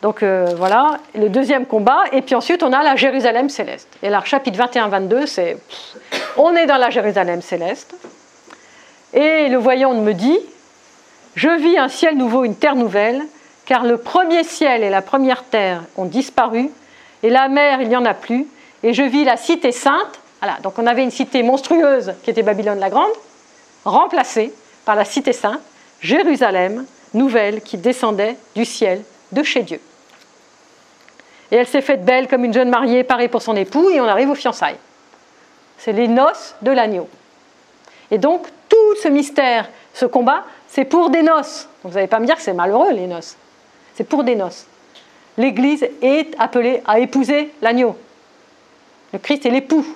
Donc euh, voilà, le deuxième combat. Et puis ensuite, on a la Jérusalem céleste. Et là, chapitre 21-22, c'est. On est dans la Jérusalem céleste. Et le voyant me dit Je vis un ciel nouveau, une terre nouvelle, car le premier ciel et la première terre ont disparu, et la mer, il n'y en a plus. Et je vis la cité sainte. Voilà, donc on avait une cité monstrueuse qui était Babylone la Grande, remplacée par la cité sainte, Jérusalem, nouvelle, qui descendait du ciel de chez Dieu. Et elle s'est faite belle comme une jeune mariée parée pour son époux, et on arrive aux fiançailles. C'est les noces de l'agneau. Et donc, tout ce mystère, ce combat, c'est pour des noces. vous n'allez pas me dire que c'est malheureux, les noces. C'est pour des noces. L'Église est appelée à épouser l'agneau. Le Christ est l'époux.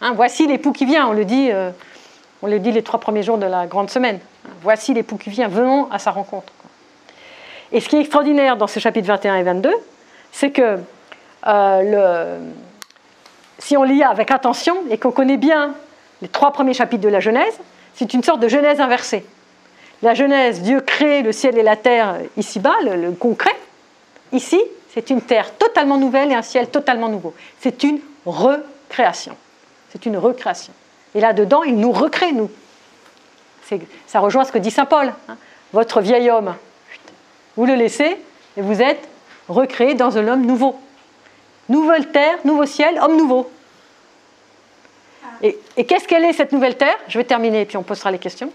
Hein, voici l'époux qui vient, on le, dit, euh, on le dit les trois premiers jours de la grande semaine. Voici l'époux qui vient, venons à sa rencontre. Et ce qui est extraordinaire dans ce chapitre 21 et 22, c'est que euh, si on lit avec attention et qu'on connaît bien les trois premiers chapitres de la Genèse, c'est une sorte de Genèse inversée. La Genèse, Dieu crée le ciel et la terre ici-bas, le, concret. Ici, c'est une terre totalement nouvelle et un ciel totalement nouveau. C'est une recréation. C'est une recréation. Et là-dedans, il nous recrée, nous. Ça rejoint ce que dit Saint Paul. Hein. Votre vieil homme, vous le laissez et vous êtes recréé dans un homme nouveau. Nouvelle terre, nouveau ciel, homme nouveau. Et, qu'est-ce qu'elle est cette nouvelle terre? Je vais terminer et puis on posera les questions.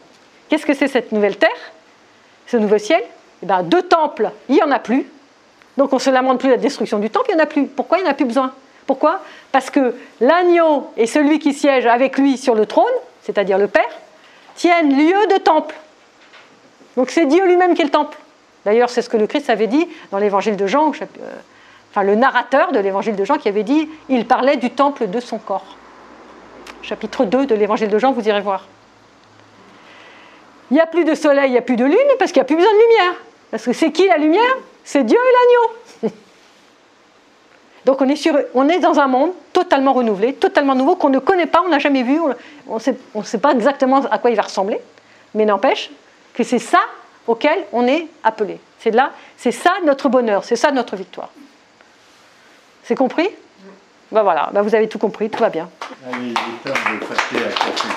Qu'est-ce que c'est cette nouvelle terre? Ce nouveau ciel? Eh bien, Deux temples, il n'y en a plus. Donc on ne se lamente plus de la destruction du temple, il n'y en a plus. Pourquoi il n'y en a plus besoin? Pourquoi? Parce que l'agneau et celui qui siège avec lui sur le trône, c'est-à-dire le Père, tiennent lieu de temple. Donc c'est Dieu lui-même qui est le temple. D'ailleurs, c'est ce que le Christ avait dit dans l'évangile de Jean, euh, enfin le narrateur de l'évangile de Jean qui avait dit il parlait du temple de son corps. Chapitre 2 de l'évangile de Jean, vous irez voir. Il n'y a plus de soleil, il n'y a plus de lune parce qu'il n'y a plus besoin de lumière. Parce que c'est qui la lumière? C'est Dieu et l'agneau. Donc on est, sur, on est dans un monde totalement renouvelé, totalement nouveau, qu'on ne connaît pas, on n'a jamais vu, on ne sait, sait pas exactement à quoi il va ressembler, mais n'empêche que c'est ça auquel on est appelé. C'est là, c'est ça notre bonheur, c'est ça notre victoire. C'est compris? Ben voilà, ben vous avez tout compris, tout va bien. Allez, il est temps de passer à la question.